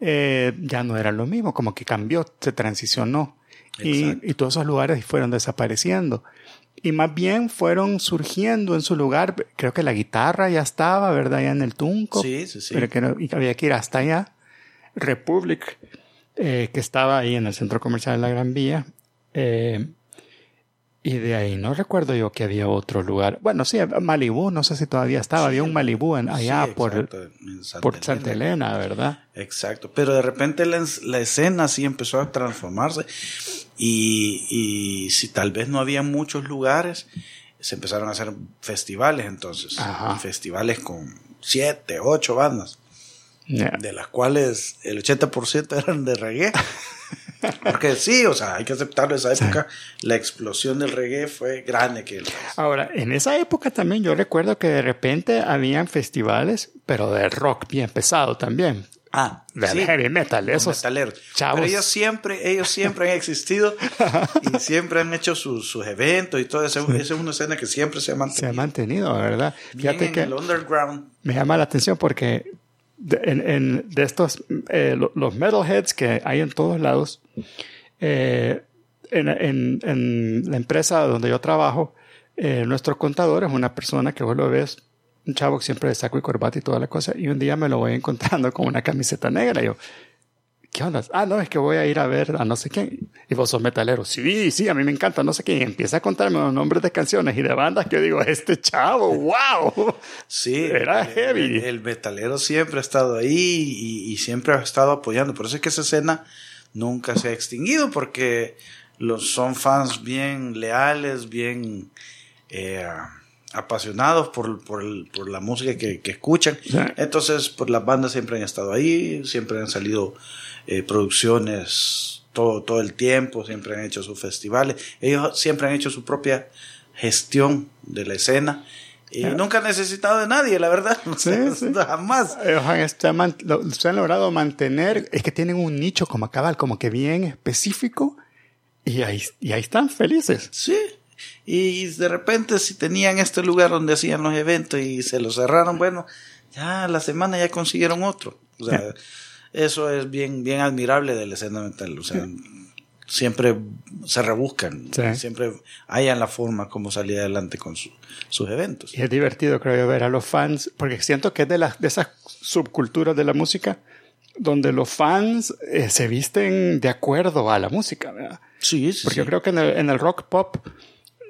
eh, ya no era lo mismo, como que cambió, se transicionó. Y, y, todos esos lugares fueron desapareciendo. Y más bien fueron surgiendo en su lugar, creo que la guitarra ya estaba, ¿verdad? Ya en el Tunco. Sí, sí, sí. Pero que y había que ir hasta allá. Republic, eh, que estaba ahí en el centro comercial de la Gran Vía. Eh, y de ahí no recuerdo yo que había otro lugar. Bueno, sí, Malibú, no sé si todavía estaba. había un Malibú allá por, por Santa Elena, ¿verdad? Exacto. Pero de repente la, escena sí empezó a transformarse. Y, y, si tal vez no había muchos lugares, se empezaron a hacer festivales entonces. Festivales con siete, ocho bandas. De las cuales el 80% eran de reggae. [laughs] Porque sí, o sea, hay que aceptarlo. Esa época, la explosión del reggae fue grande. Que Ahora, en esa época también yo recuerdo que de repente habían festivales, pero de rock bien pesado también. Ah, de heavy metal, esos metaleros. Chavos. Pero ellos siempre, ellos siempre han existido [laughs] y siempre han hecho sus, sugeventos eventos y todo eso. Esa es una escena que siempre se ha mantenido. Se ha mantenido, ¿verdad? Fíjate que el underground. Me llama la atención porque de, en, de estos, eh, los metalheads que hay en todos lados, eh, en, en, en, la empresa donde yo trabajo, eh, nuestro contador es una persona que vos lo ves, un chavo que siempre de saco y corbata y toda la cosa, y un día me lo voy encontrando con una camiseta negra. Y yo, ¿qué onda? Ah, no, es que voy a ir a ver a no sé quién. Y vos sos metalero. Sí, sí, a mí me encanta no sé quién. Y empieza a contarme los nombres de canciones y de bandas que yo digo, este chavo, wow. Sí. [laughs] Era heavy. El, metalero siempre ha estado ahí y, siempre ha estado apoyando. Por eso es que esa escena nunca se ha extinguido porque los, son fans bien leales, bien... Eh, apasionados por, por, por, la música que, que escuchan. Entonces, pues las bandas siempre han estado ahí, siempre han salido eh, producciones todo, todo el tiempo, siempre han hecho sus festivales, ellos siempre han hecho su propia gestión de la escena. Y nunca han necesitado de nadie, la verdad. [laughs] Sí, Jamás. Ellos han, se han logrado mantener, es que tienen un nicho como cabal, como que bien específico, y ahí, y ahí están felices. Sí. Y de repente si tenían este lugar donde hacían los eventos y se lo cerraron, bueno, ya la semana ya consiguieron otro. O sea, eso es bien, bien admirable de la escena mental. O sea, siempre se rebuscan, siempre hayan la forma como salir adelante con sus eventos. Y es divertido, creo yo, ver a los fans, porque siento que es de, las de esas subculturas de la música donde los fans eh, se visten de acuerdo a la música, ¿verdad? Sí, sí. Porque yo creo que en el, en el, rock pop,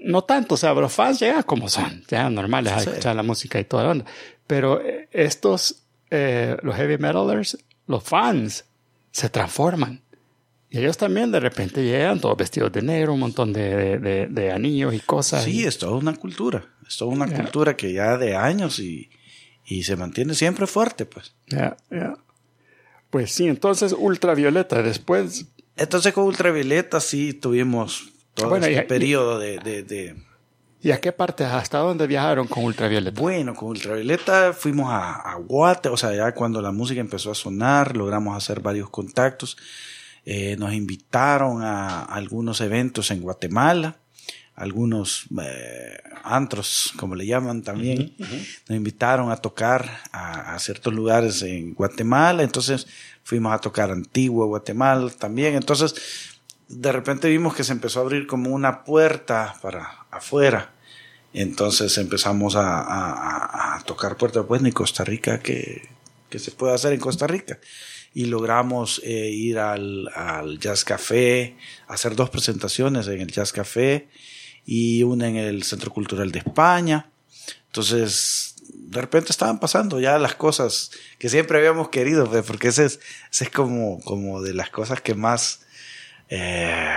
no tanto, o sea, los fans llegan como son, ya normales a escuchar la música y toda la onda. Pero eh, estos, eh, los heavy metalers, los fans, se transforman. Y ellos también de repente llegan todos vestidos de negro, un montón de, de, de anillos y cosas. Sí, es toda una cultura. Es toda una cultura que ya de años y, y se mantiene siempre fuerte, pues. Ya, ya. Pues sí, entonces ultravioleta, después... Entonces con ultravioleta sí tuvimos todo este periodo de, de, ¿Y a qué parte, hasta dónde viajaron con ultravioleta? Bueno, con ultravioleta fuimos a, a Guate, o sea, ya cuando la música empezó a sonar, logramos hacer varios contactos. Eh, nos invitaron a, algunos eventos en Guatemala, algunos eh, antros, como le llaman también. Nos invitaron a tocar a, ciertos lugares en Guatemala, entonces fuimos a tocar Antigua, Guatemala también. Entonces, de repente vimos que se empezó a abrir como una puerta para afuera. Entonces empezamos a, a, tocar puertas, pues ni Costa Rica, que, que se puede hacer en Costa Rica y logramos eh, ir al, al, Jazz Café, hacer dos presentaciones en el Jazz Café y una en el Centro Cultural de España. Entonces, de repente estaban pasando ya las cosas que siempre habíamos querido, pues, porque ese es, ese es como, como de las cosas que más... Eh,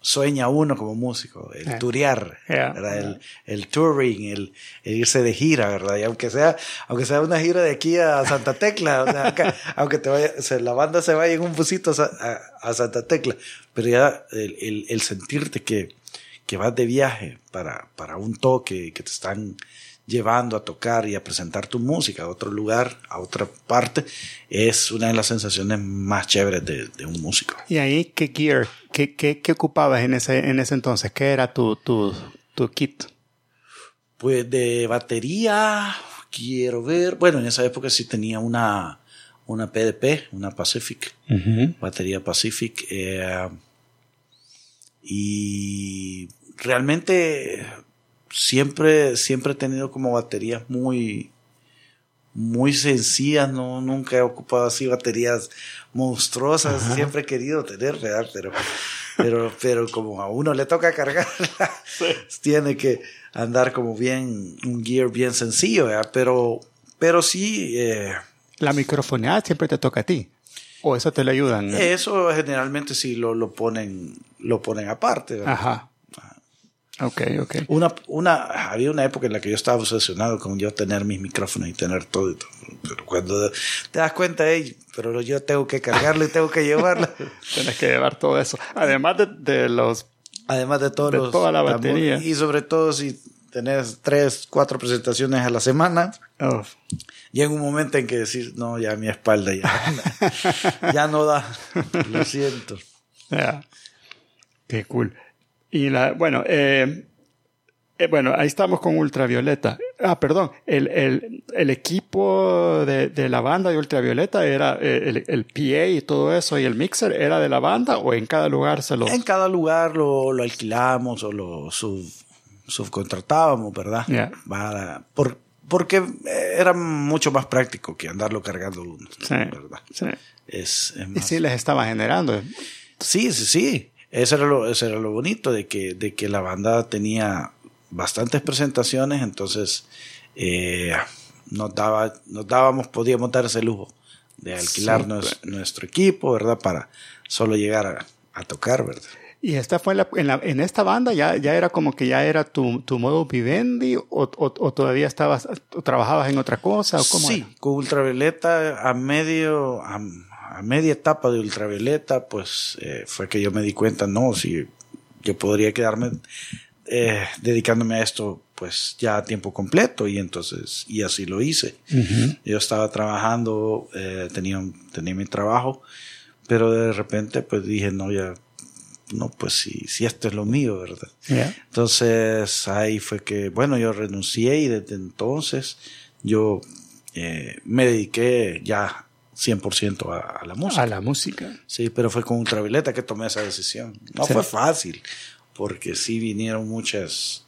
sueña uno como músico, el yeah. turear, El, el, touring, el, irse de gira, ¿verdad? Y aunque sea, aunque sea una gira de aquí a Santa Tecla, o sea, [laughs] aunque te vaya, la banda se vaya en un busito a, a, Santa Tecla, pero ya el, el, sentirte que, que vas de viaje para, para un toque, que te están llevando a tocar y a presentar tu música a otro lugar, a otra parte, es una de las sensaciones más chéveres de, un músico. ¿Y ahí qué gear, qué, qué, qué ocupabas en ese, en ese entonces? ¿Qué era tu, tu, tu kit? Pues de batería, quiero ver, bueno, en esa época sí tenía una, una PDP, una Pacific, batería Pacific, eh, y realmente siempre, siempre he tenido como baterías muy, muy sencillas, no, nunca he ocupado así baterías monstruosas, siempre he querido tener, ¿verdad? Pero, pero, pero como a uno le toca cargarla, tiene que andar como bien, un gear bien sencillo, ¿verdad? Pero, pero sí. Eh, la microfonía siempre te toca a ti. ¿O eso te le ayudan? Eso generalmente sí lo, lo ponen, lo ponen aparte. ¿verdad? Ajá. Ok, ok. Una, una, había una época en la que yo estaba obsesionado con yo tener mis micrófonos y tener todo. Pero cuando te das cuenta, hey, pero yo tengo que cargarlo y tengo que llevarlo. [laughs] Tienes que llevar todo eso. Además de, los... Además de todos de toda la batería. Y sobre todo si tenés tres, cuatro presentaciones a la semana. Oh. Llega un momento en que decís, no, ya mi espalda ya, ya no da. [laughs] Lo siento. Yeah. Qué cool. Y la, bueno, eh, eh, bueno, ahí estamos con Ultravioleta. Ah, perdón, el, el, el equipo de, de, la banda de Ultravioleta era eh, el, el, PA y todo eso y el mixer era de la banda o en cada lugar se lo... En cada lugar lo, lo alquilamos o lo sub, subcontratábamos, ¿verdad? Para, por, porque era mucho más práctico que andarlo cargando uno, sí, ¿verdad? Sí. Es, es más... Y sí les estaba generando. Sí, sí, sí. Eso era lo, eso era lo bonito de que, de que la banda tenía bastantes presentaciones, entonces eh, nos, daba, nos dábamos, podíamos dar ese lujo de alquilar nuestro, equipo, ¿verdad? Para solo llegar a, tocar, ¿verdad? ¿Y esta fue en, la, en esta banda ya, ya era como que ya era tu, tu modo vivendi o, o, todavía estabas, o trabajabas en otra cosa? O cómo sí, con ultravioleta a medio, a media etapa de ultravioleta, pues eh, fue que yo me di cuenta, no, si yo podría quedarme eh, dedicándome a esto pues ya a tiempo completo y entonces, y así lo hice. Yo estaba trabajando, eh, tenía, tenía mi trabajo, pero de repente pues dije, no, ya, no, pues si, si esto es lo mío, ¿verdad? Entonces ahí fue que, bueno, yo renuncié y desde entonces yo me dediqué ya 100% a, a, la música. A la música. Sí, pero fue con Ultravioleta que tomé esa decisión. No fue fácil, porque sí vinieron muchas,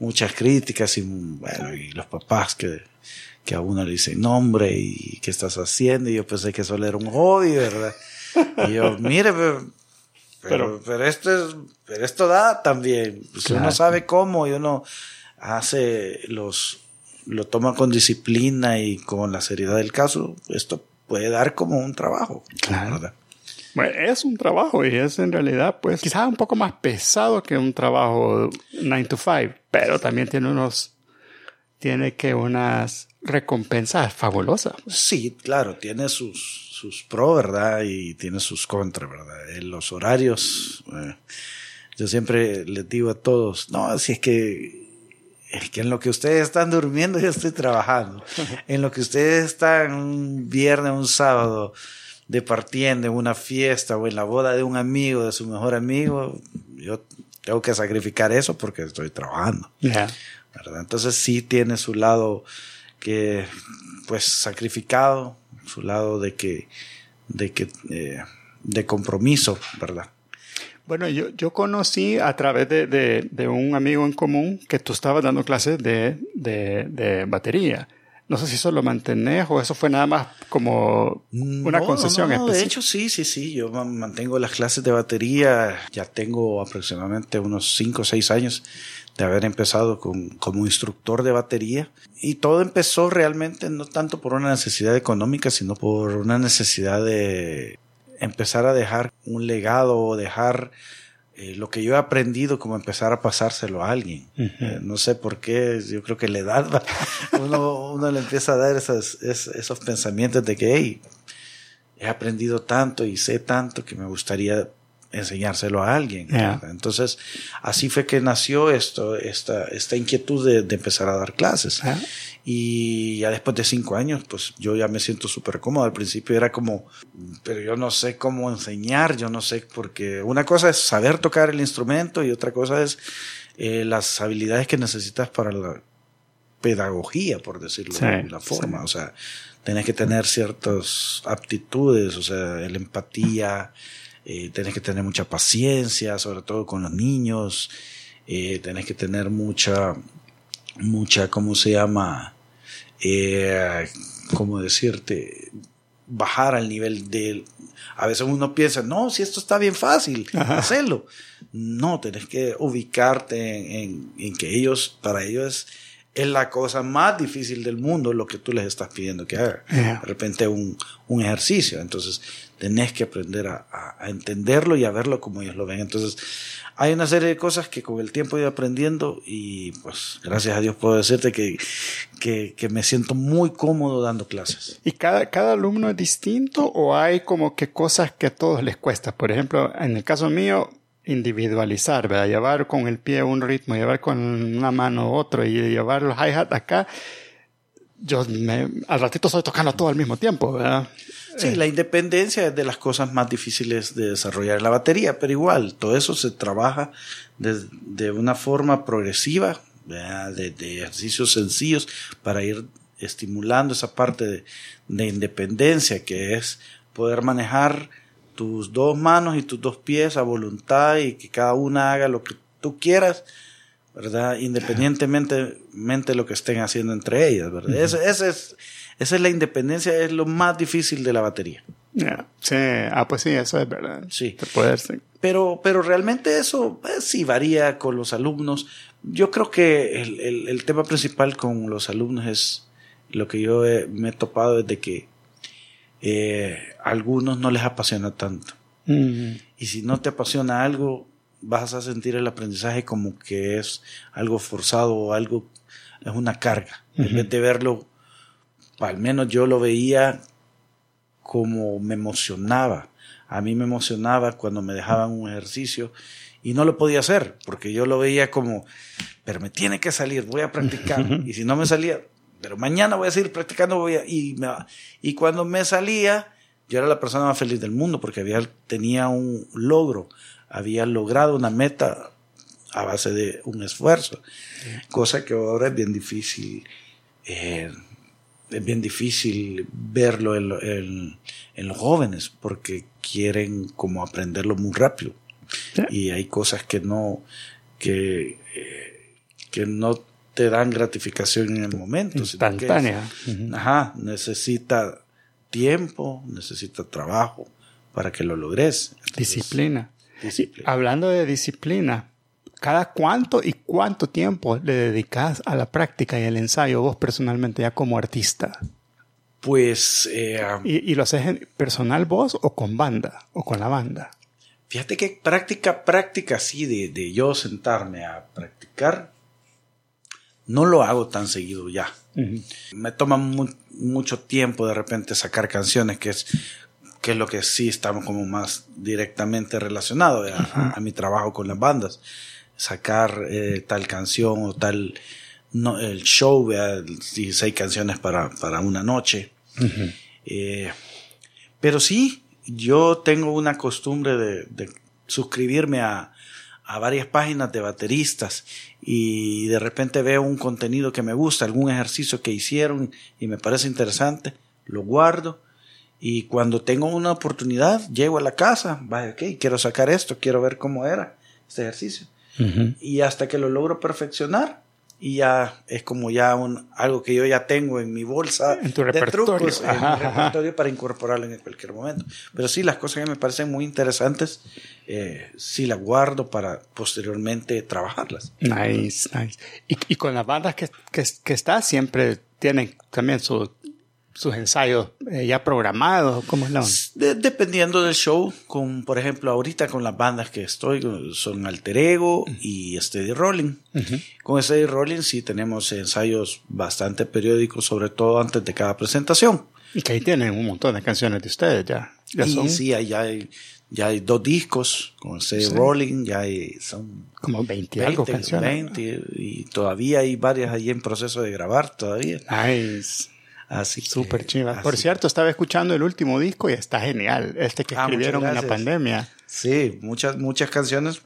muchas críticas y, bueno, y los papás que, que a uno le dicen nombre y qué estás haciendo. Y yo pensé que eso era un hobby, ¿verdad? Y yo, [laughs] mire, pero, pero, esto, es, pero esto da también. Si uno sabe cómo y uno hace los, lo toma con disciplina y con la seriedad del caso, esto puede dar como un trabajo. Claro. Bueno, es un trabajo y es en realidad, pues, quizás un poco más pesado que un trabajo 9 to 5, pero también tiene unos, tiene que unas recompensas fabulosas. Sí, claro, tiene sus, sus pros, ¿verdad? Y tiene sus contras, ¿verdad? En los horarios, eh, yo siempre les digo a todos, no, si es que es que en lo que ustedes están durmiendo yo estoy trabajando. En lo que ustedes están un viernes, un sábado, departiendo en una fiesta o en la boda de un amigo, de su mejor amigo, yo tengo que sacrificar eso porque estoy trabajando. Entonces sí tiene su lado que, pues, sacrificado, su lado de que, de que, eh, de compromiso, ¿verdad? Bueno, yo, yo conocí a través de, de, un amigo en común que tú estabas dando clases de, de, batería. No sé si eso lo mantenés o eso fue nada más como una concesión no, De hecho, sí, sí, sí. Yo mantengo las clases de batería. Ya tengo aproximadamente unos 5 o 6 años de haber empezado con, como instructor de batería. Y todo empezó realmente no tanto por una necesidad económica, sino por una necesidad de empezar a dejar un legado o dejar eh, lo que yo he aprendido, como empezar a pasárselo a alguien. Eh, no sé por qué, yo creo que la edad, [laughs] uno, uno le empieza a dar esos, esos pensamientos de que, hey, he aprendido tanto y sé tanto que me gustaría enseñárselo a alguien. Entonces, así fue que nació esto, esta, esta inquietud de, de empezar a dar clases. Y ya después de cinco años, pues yo ya me siento súper cómodo. Al principio era como, pero yo no sé cómo enseñar, yo no sé, porque una cosa es saber tocar el instrumento y otra cosa es eh, las habilidades que necesitas para la pedagogía, por decirlo de la forma. O sea, tenés que tener ciertas aptitudes, o sea, la empatía, eh, tenés que tener mucha paciencia, sobre todo con los niños, eh, tenés que tener mucha, mucha, ¿cómo se llama? eh, ¿cómo decirte? Bajar al nivel de... A veces uno piensa, no, si esto está bien fácil, hacerlo. No, tenés que ubicarte en, en, que ellos, para ellos es, la cosa más difícil del mundo lo que tú les estás pidiendo que hagan. De repente un, un, ejercicio. Entonces, tenés que aprender a, a, entenderlo y a verlo como ellos lo ven. Entonces, hay una serie de cosas que con el tiempo he ido aprendiendo y pues gracias a Dios puedo decirte que, que, que, me siento muy cómodo dando clases. ¿Y cada, cada alumno es distinto o hay como que cosas que a todos les cuesta? Por ejemplo, en el caso mío, individualizar, ¿verdad? Llevar con el pie un ritmo, llevar con una mano otro y llevar los hi-hat acá. Yo me, al ratito estoy tocando todo al mismo tiempo, ¿verdad? Sí, la independencia es de las cosas más difíciles de desarrollar en la batería, pero igual, todo eso se trabaja de, de una forma progresiva, de, de, ejercicios sencillos para ir estimulando esa parte de, de, independencia que es poder manejar tus dos manos y tus dos pies a voluntad y que cada una haga lo que tú quieras, ¿verdad? Independientemente de lo que estén haciendo entre ellas, ¿verdad? ese, ese es esa es la independencia, es lo más difícil de la batería. Sí, ah, pues sí, eso es verdad. Sí. Pero, pero realmente eso eh, sí varía con los alumnos. Yo creo que el, el, tema principal con los alumnos es lo que yo me he topado es de que eh, a algunos no les apasiona tanto. Y si no te apasiona algo, vas a sentir el aprendizaje como que es algo forzado o algo, es una carga. En vez de verlo al menos yo lo veía como me emocionaba. A mí me emocionaba cuando me dejaban un ejercicio y no lo podía hacer porque yo lo veía como, pero me tiene que salir, voy a practicar. y si no me salía, pero mañana voy a seguir practicando, voy a, y, me, y cuando me salía, yo era la persona más feliz del mundo porque había, tenía un logro, había logrado una meta a base de un esfuerzo, cosa que ahora es bien difícil. Eh, es bien difícil verlo en, los jóvenes porque quieren como aprenderlo muy rápido. Y hay cosas que no, que, eh, que no te dan gratificación en el momento. Instantánea. Ajá, necesita tiempo, necesita trabajo para que lo logres. disciplina. disciplina. Hablando de disciplina, ¿cada cuánto y cuánto tiempo le dedicas a la práctica y al ensayo vos personalmente ya como artista? Pues... Eh, ¿Y, lo haces personal vos o con banda o con la banda? Fíjate que práctica, práctica así de, de yo sentarme a practicar, no lo hago tan seguido ya. Me toma mucho tiempo de repente sacar canciones, que es, que es lo que sí estamos como más directamente relacionados a, mi trabajo con las bandas. Sacar eh, tal canción o tal, no, el show, vea, 16 canciones para, para una noche. Eh, pero sí, yo tengo una costumbre de suscribirme a, a varias páginas de bateristas y de repente veo un contenido que me gusta, algún ejercicio que hicieron y me parece interesante, lo guardo y cuando tengo una oportunidad llego a la casa, vaya, ok, quiero sacar esto, quiero ver cómo era este ejercicio. Y hasta que lo logro perfeccionar, y ya es como ya un, algo que yo ya tengo en mi bolsa en tu de trucos, en mi repertorio para incorporarlo en cualquier momento. Pero sí, las cosas que me parecen muy interesantes, eh, sí las guardo para posteriormente trabajarlas. Nice, nice. Y, y con las bandas que, que, que estás siempre tienen también su sus ensayos eh, ya programados? ¿Cómo es la dependiendo del show, con, por ejemplo, ahorita con las bandas que estoy, son Alter Ego y Steady Rolling. Con Steady Rolling sí tenemos ensayos bastante periódicos, sobre todo antes de cada presentación. Y que ahí tienen un montón de canciones de ustedes ya. ya y sí, ya hay, ya hay dos discos con Steady Rolling, ya hay, son... Como 20, algo canciones. y todavía hay varias ahí en proceso de grabar todavía. Nice. Así Súper chiva. Por cierto, estaba escuchando el último disco y está genial. Este que ah, escribieron en la pandemia. Sí, muchas, muchas canciones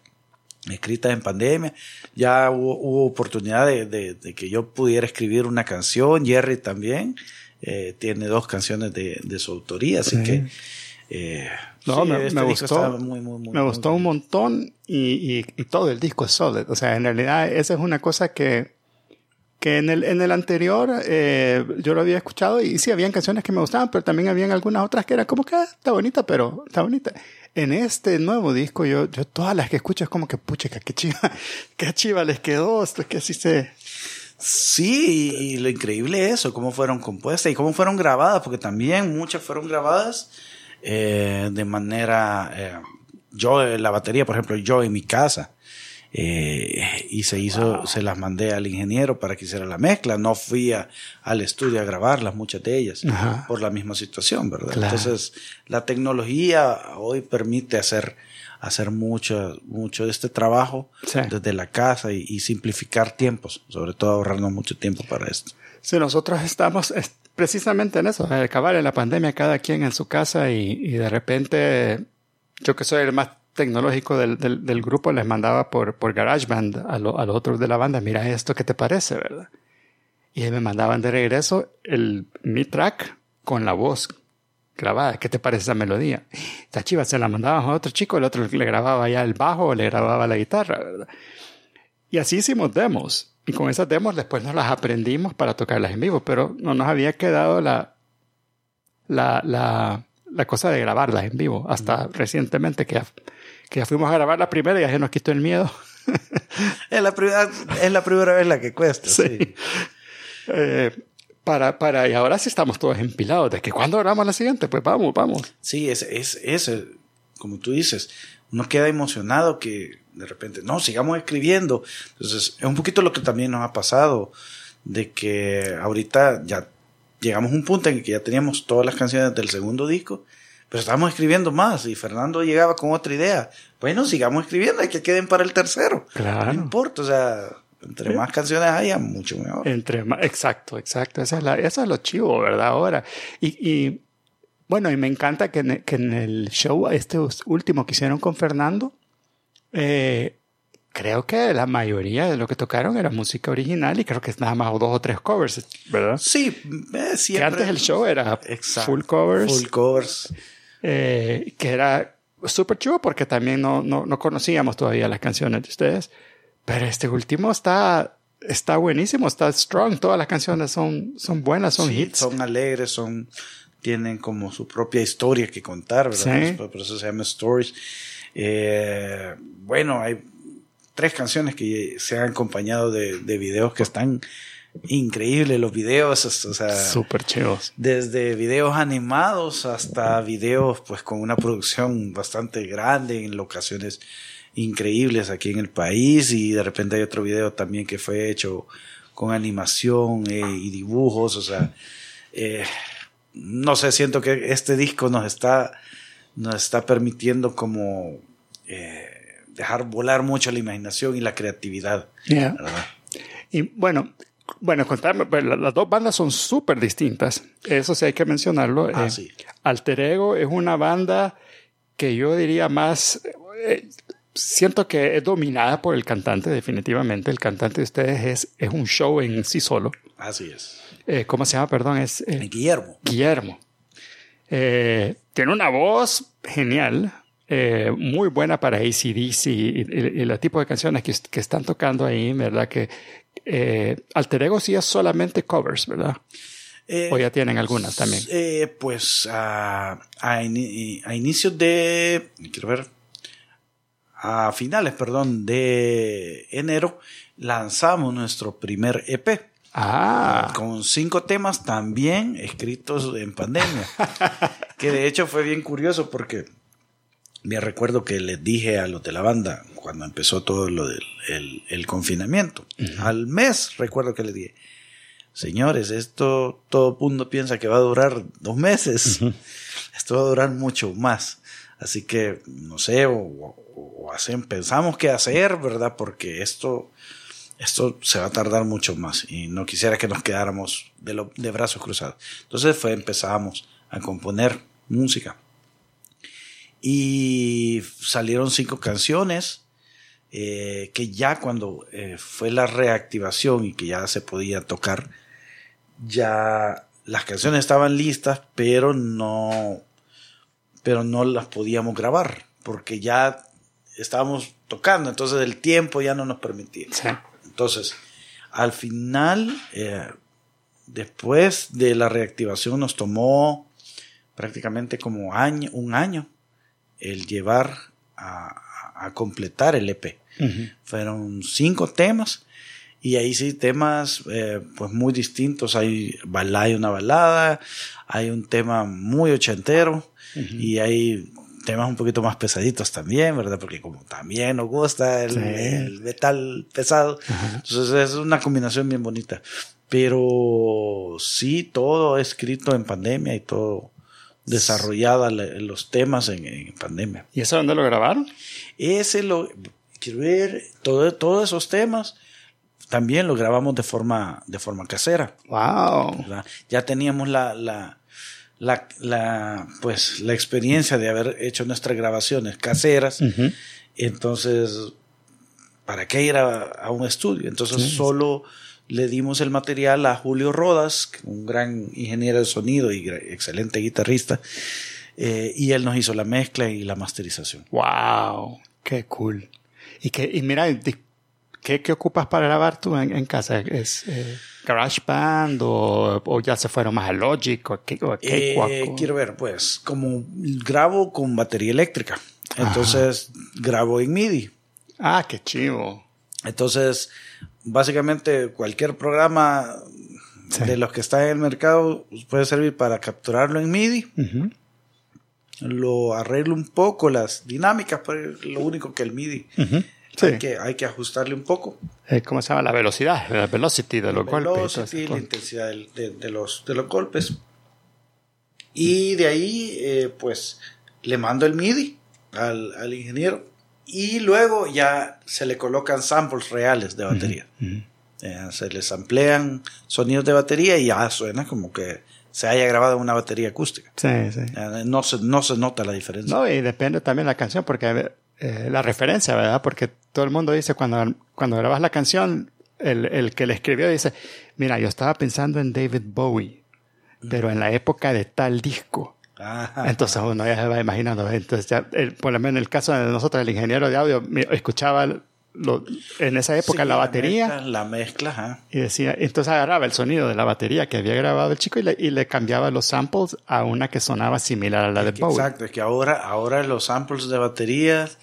escritas en pandemia. Ya hubo, oportunidad de, que yo pudiera escribir una canción. Jerry también eh, tiene dos canciones de, su autoría, así que... Eh, no, me, este gustó, me gustó un montón y, y, todo el disco es solid. O sea, en realidad esa es una cosa que que en el, en el anterior eh, yo lo había escuchado y sí, habían canciones que me gustaban, pero también habían algunas otras que eran como que ah, está bonita, pero está bonita. En este nuevo disco, yo, yo todas las que escucho es como que, pucha, qué chiva, [laughs] qué chiva les quedó, esto es que así se... Sí, y lo increíble es eso, cómo fueron compuestas y cómo fueron grabadas, porque también muchas fueron grabadas eh, de manera... Eh, yo, la batería, por ejemplo, yo en mi casa. Eh, y se hizo, se las mandé al ingeniero para que hiciera la mezcla. No fui al estudio a grabarlas, muchas de ellas, por la misma situación, ¿verdad? Entonces, la tecnología hoy permite hacer, hacer mucho, mucho de este trabajo desde la casa y, simplificar tiempos, sobre todo ahorrarnos mucho tiempo para esto. Sí, nosotros estamos precisamente en eso, acabar en la pandemia, cada quien en su casa y, y de repente, yo que soy el más tecnológico del, del, grupo les mandaba por, por GarageBand a, a los otros de la banda, mira esto, ¿qué te parece, verdad? Y me mandaban de regreso el, mi track con la voz grabada. ¿Qué te parece esa melodía? Esta chiva se la mandaban a otro chico, el otro le grababa ya el bajo o le grababa la guitarra, ¿verdad? Y así hicimos demos. Y con esas demos después nos las aprendimos para tocarlas en vivo, pero no nos había quedado la, la, la, la cosa de grabarlas en vivo hasta recientemente que que fuimos a grabar la primera y ya se nos quitó el miedo. [laughs] es, la primera, es la primera vez la que cuesta. Sí. Eh, para, para, y ahora sí estamos todos empilados de que cuando grabamos la siguiente, pues vamos, vamos. Sí, es, es, es, como tú dices, uno queda emocionado que de repente, no, sigamos escribiendo. Entonces, es un poquito lo que también nos ha pasado, de que ahorita ya llegamos a un punto en que ya teníamos todas las canciones del segundo disco pero estábamos escribiendo más y Fernando llegaba con otra idea. Bueno, sigamos escribiendo, hay que queden para el tercero. Claro. No importa, o sea, entre más canciones haya, mucho mejor. Entre más, exacto, exacto. Esa es, la, eso es lo chivo, ¿verdad? Ahora. Y, y bueno, y me encanta que en, que en, el show, este último que hicieron con Fernando, eh, creo que la mayoría de lo que tocaron era música original y creo que es nada más dos o tres covers, ¿verdad? Sí, eh, siempre. Que antes el show era full covers. Full covers. Eh, que era súper chulo porque también no, no, no, conocíamos todavía las canciones de ustedes. Pero este último está, está buenísimo, está strong. Todas las canciones son, son buenas, son hits. Son alegres, son, tienen como su propia historia que contar, ¿verdad? Sí. Por eso se llama Stories. Eh, bueno, hay tres canciones que se han acompañado de, de videos que están increíbles los videos, o sea, súper chivos. Desde videos animados hasta videos pues con una producción bastante grande en locaciones increíbles aquí en el país y de repente hay otro video también que fue hecho con animación eh, y dibujos, o sea, eh, no sé, siento que este disco nos está, nos está permitiendo como eh, dejar volar mucho la imaginación y la creatividad. Y bueno, bueno, contarme, pues, las dos bandas son súper distintas. Eso sí hay que mencionarlo. Ah, eh, Alter Ego es una banda que yo diría más. Eh, siento que es dominada por el cantante, definitivamente. El cantante de ustedes es, es un show en sí solo. Así es. Eh, ¿Cómo se llama? Perdón, es. Guillermo. Guillermo. tiene una voz genial. Muy buena para ACDC y, y, el tipo de canciones que, que, están tocando ahí, ¿verdad? Que, eh, Alter Ego sí es solamente covers, ¿verdad? Eh, ¿O ya tienen algunas también? Eh, pues a, a, inicios de, quiero ver, a finales, perdón, de enero lanzamos nuestro primer EP. Ah. Con cinco temas también escritos en pandemia. [laughs] que de hecho fue bien curioso porque me recuerdo que les dije a los de la banda, cuando empezó todo lo del el, confinamiento, al mes recuerdo que les dije, señores, esto todo el mundo piensa que va a durar dos meses, esto va a durar mucho más. Así que, no sé, o, hacen, pensamos qué hacer, ¿verdad? Porque esto, esto se va a tardar mucho más y no quisiera que nos quedáramos de, lo, de brazos cruzados. Entonces fue, empezamos a componer música y salieron cinco canciones eh, que ya cuando eh, fue la reactivación y que ya se podía tocar, ya las canciones estaban listas, pero no, pero no las podíamos grabar porque ya estábamos tocando, entonces el tiempo ya no nos permitía. Entonces, al final, eh, después de la reactivación nos tomó prácticamente como año, un año el llevar a, completar el EP. Fueron cinco temas y ahí sí temas eh, pues muy distintos. Hay, hay una balada, hay un tema muy ochentero y hay temas un poquito más pesaditos también, ¿verdad? Porque como también nos gusta el, metal pesado, entonces es una combinación bien bonita. Pero sí, todo escrito en pandemia y todo desarrollada los temas en, pandemia. ¿Y eso dónde lo grabaron? Ese lo, quiero ver, todo, todos esos temas también lo grabamos de forma, de forma casera. Wow. Ya teníamos la, la, la, la, pues, la experiencia de haber hecho nuestras grabaciones caseras. Entonces, ¿para qué ir a, un estudio? Entonces, solo le dimos el material a Julio Rodas, un gran ingeniero de sonido y excelente guitarrista, eh, y él nos hizo la mezcla y la masterización. ¡Wow! ¡Qué cool! Y, que, y mira, ¿qué, ¿qué, ocupas para grabar tú en, casa? ¿Es eh, GarageBand o, o, ya se fueron más a Logic o, qué, eh, Quiero ver, pues, como grabo con batería eléctrica, entonces grabo en MIDI. Ah, qué chivo. Entonces, básicamente cualquier programa de los que están en el mercado puede servir para capturarlo en MIDI. Lo arreglo un poco las dinámicas, pero lo único que el MIDI hay, que, hay que ajustarle un poco. Eh, ¿Cómo se llama? La velocidad, la velocity de los golpes. la intensidad de, los, de los golpes. Y de ahí, eh, pues, le mando el MIDI al, al ingeniero y luego ya se le colocan samples reales de batería. Eh, se les amplían sonidos de batería y ya suena como que se haya grabado una batería acústica. Sí, sí. Eh, no, se, no se nota la diferencia. No, y depende también de la canción, porque eh, la referencia, ¿verdad? Porque todo el mundo dice cuando, cuando grabas la canción, el, el que le escribió dice, mira, yo estaba pensando en David Bowie, pero en la época de tal disco. Entonces uno ya se va imaginando. Entonces ya, por lo menos en el caso de nosotros, el ingeniero de audio, escuchaba lo, en esa época la batería. La mezcla, Y decía, entonces agarraba el sonido de la batería que había grabado el chico y le, y le cambiaba los samples a una que sonaba similar a la de Bowie. Exacto, es que ahora, ahora los samples de baterías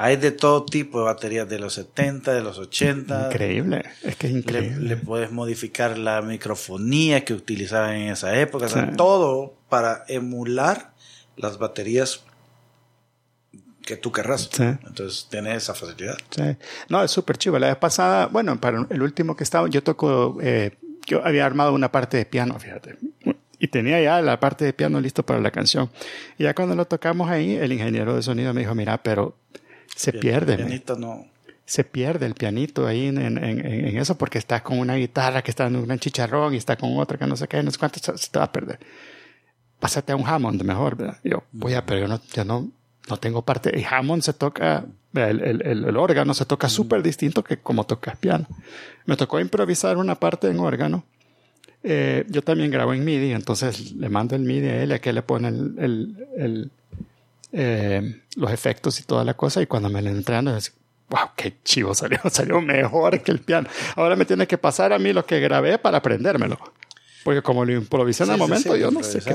hay de todo tipo de baterías, de los 70, de los 80. Increíble, es que es increíble. Le, puedes modificar la microfonía que utilizaban en esa época, o sea, todo para emular las baterías que tú querrás. Entonces tienes esa facilidad. Sí. No, es súper chivo. La vez pasada, bueno, para el último que estaba, yo toco, eh, yo había armado una parte de piano, fíjate. Y tenía ya la parte de piano listo para la canción. Y ya cuando lo tocamos ahí, el ingeniero de sonido me dijo, mira, pero se pierde. El pianito no. Se pierde el pianito ahí en, en, en, eso porque está con una guitarra que está en un gran chicharrón y está con otra que no sé qué, no sé cuánto, se te va a perder. Pásate a un Hammond mejor, ¿verdad? yo, voy a, pero yo no, yo no, no tengo parte. Y Hammond se toca, el, el, el, órgano se toca súper distinto que como tocas piano. Me tocó improvisar una parte en órgano. Eh, yo también grabo en MIDI, entonces le mando el MIDI a él y a que le pone el, el eh, los efectos y toda la cosa. Y cuando me lo entrando, es, wow, qué chivo salió, [laughs] salió mejor que el piano. Ahora me tiene que pasar a mí lo que grabé para aprendérmelo. Porque como lo improvisé en el momento, yo no sé. Qué,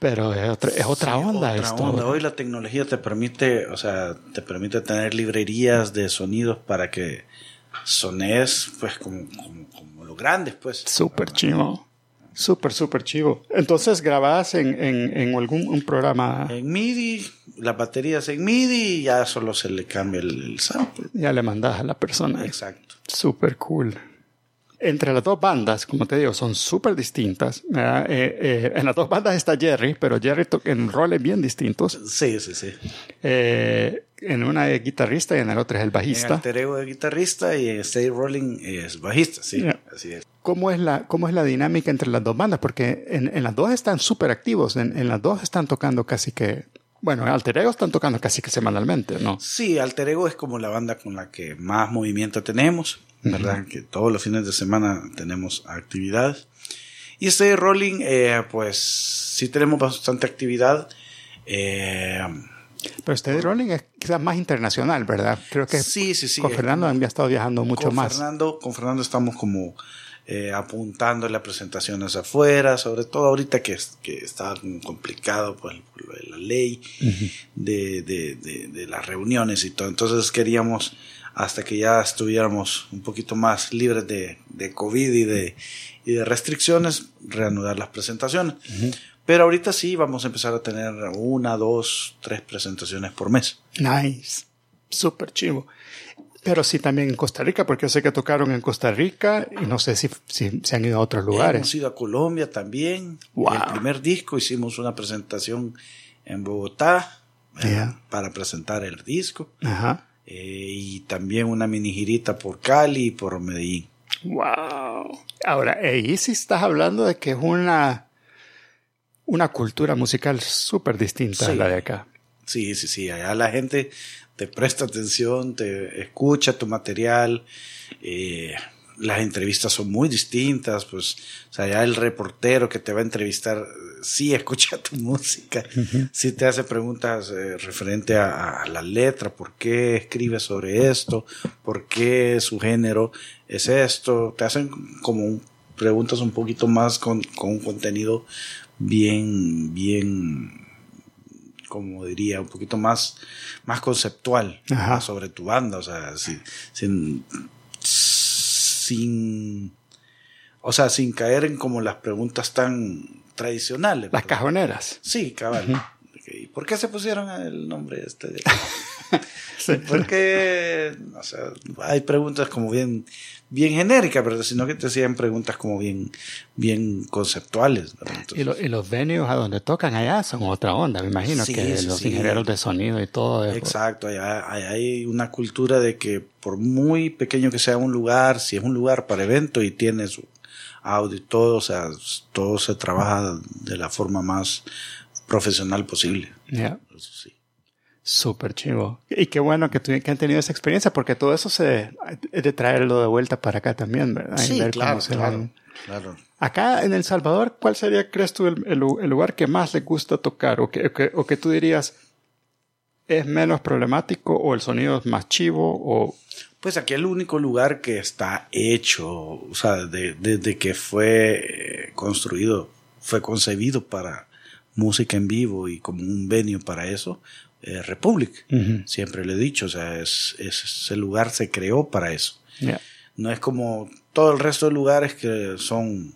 pero es otra, es otra onda esto. Hoy la tecnología te permite, o sea, te permite tener librerías de sonidos para que sones, pues, como, como, como los grandes, pues. Súper chivo. Súper, súper chivo. Entonces grabás en, en, en algún un programa. En MIDI, las baterías en MIDI y ya solo se le cambia el, sample. Ya le mandas a la persona. Exacto. Súper cool. Entre las dos bandas, como te digo, son súper distintas. Eh, eh, en las dos bandas está Jerry, pero Jerry toca en roles bien distintos. Sí, sí, sí. Eh, en una es guitarrista y en el otro es el bajista. En el es guitarrista y Stay Rolling es bajista, sí. Así es cómo es la, cómo es la dinámica entre las dos bandas, porque en, en las dos están súper activos, en, en, las dos están tocando casi que, bueno, Alter Ego están tocando casi que semanalmente, ¿no? Sí, Alter Ego es como la banda con la que más movimiento tenemos, ¿verdad? Que todos los fines de semana tenemos actividades. Y este Rolling, eh, pues sí tenemos bastante actividad. Eh, pero este Rolling es quizás más internacional, ¿verdad? Creo que sí, sí, sí. con Fernando había estado viajando mucho con más. Fernando, con Fernando estamos como eh, apuntando las presentaciones afuera, sobre todo ahorita que, que está complicado por, la ley de, de, de, las reuniones y todo. Entonces queríamos, hasta que ya estuviéramos un poquito más libres de, de COVID y de, y de restricciones, reanudar las presentaciones. Pero ahorita sí vamos a empezar a tener una, dos, tres presentaciones por mes. Nice. Súper chivo. Pero sí también en Costa Rica, porque yo sé que tocaron en Costa Rica y no sé si, si se han ido a otros lugares. Hemos ido a Colombia también. El primer disco hicimos una presentación en Bogotá eh, para presentar el disco. Ajá. Eh, y también una mini girita por Cali y por Medellín. Wow. Ahora, ahí sí estás hablando de que es una, una cultura musical súper distinta a la de acá. Sí, sí, sí. Allá la gente te presta atención, te escucha tu material. Eh, las entrevistas son muy distintas, pues, o sea, ya el reportero que te va a entrevistar sí escucha [laughs] tu música, sí te hace preguntas eh, referente a, la letra, por qué escribe sobre esto, por qué su género es esto, te hacen como preguntas un poquito más con, con un contenido bien, bien como diría, un poquito más, más conceptual sobre tu banda, o sea, sin, sin, o sea, sin caer en como las preguntas tan tradicionales. Las cajoneras. Sí, cabal. ¿Y por qué se pusieron el nombre este? De... [laughs] [laughs] Porque, o sea, hay preguntas como bien, bien genéricas, pero sino que te hacían preguntas como bien, bien conceptuales. y, los venues a donde tocan allá son otra onda, me imagino, que los ingenieros de sonido y todo eso. Exacto, allá, hay una cultura de que por muy pequeño que sea un lugar, si es un lugar para evento y tiene su audio y todo, o sea, todo se trabaja de la forma más profesional posible. Sí. Súper chivo. Y qué bueno que, que han tenido esa experiencia, porque todo eso se de traerlo de vuelta para acá también, ¿verdad? Sí, claro, claro, Acá en El Salvador, ¿cuál sería, crees tú, el, lugar que más le gusta tocar? O que, o que, tú dirías es menos problemático o el sonido es más chivo o... Pues aquí el único lugar que está hecho, o sea, desde que fue eh, construido, fue concebido para música en vivo y como un venio para eso, eh, Republic. Siempre le he dicho, o sea, es, ese lugar se creó para eso. No es como todo el resto de lugares que son,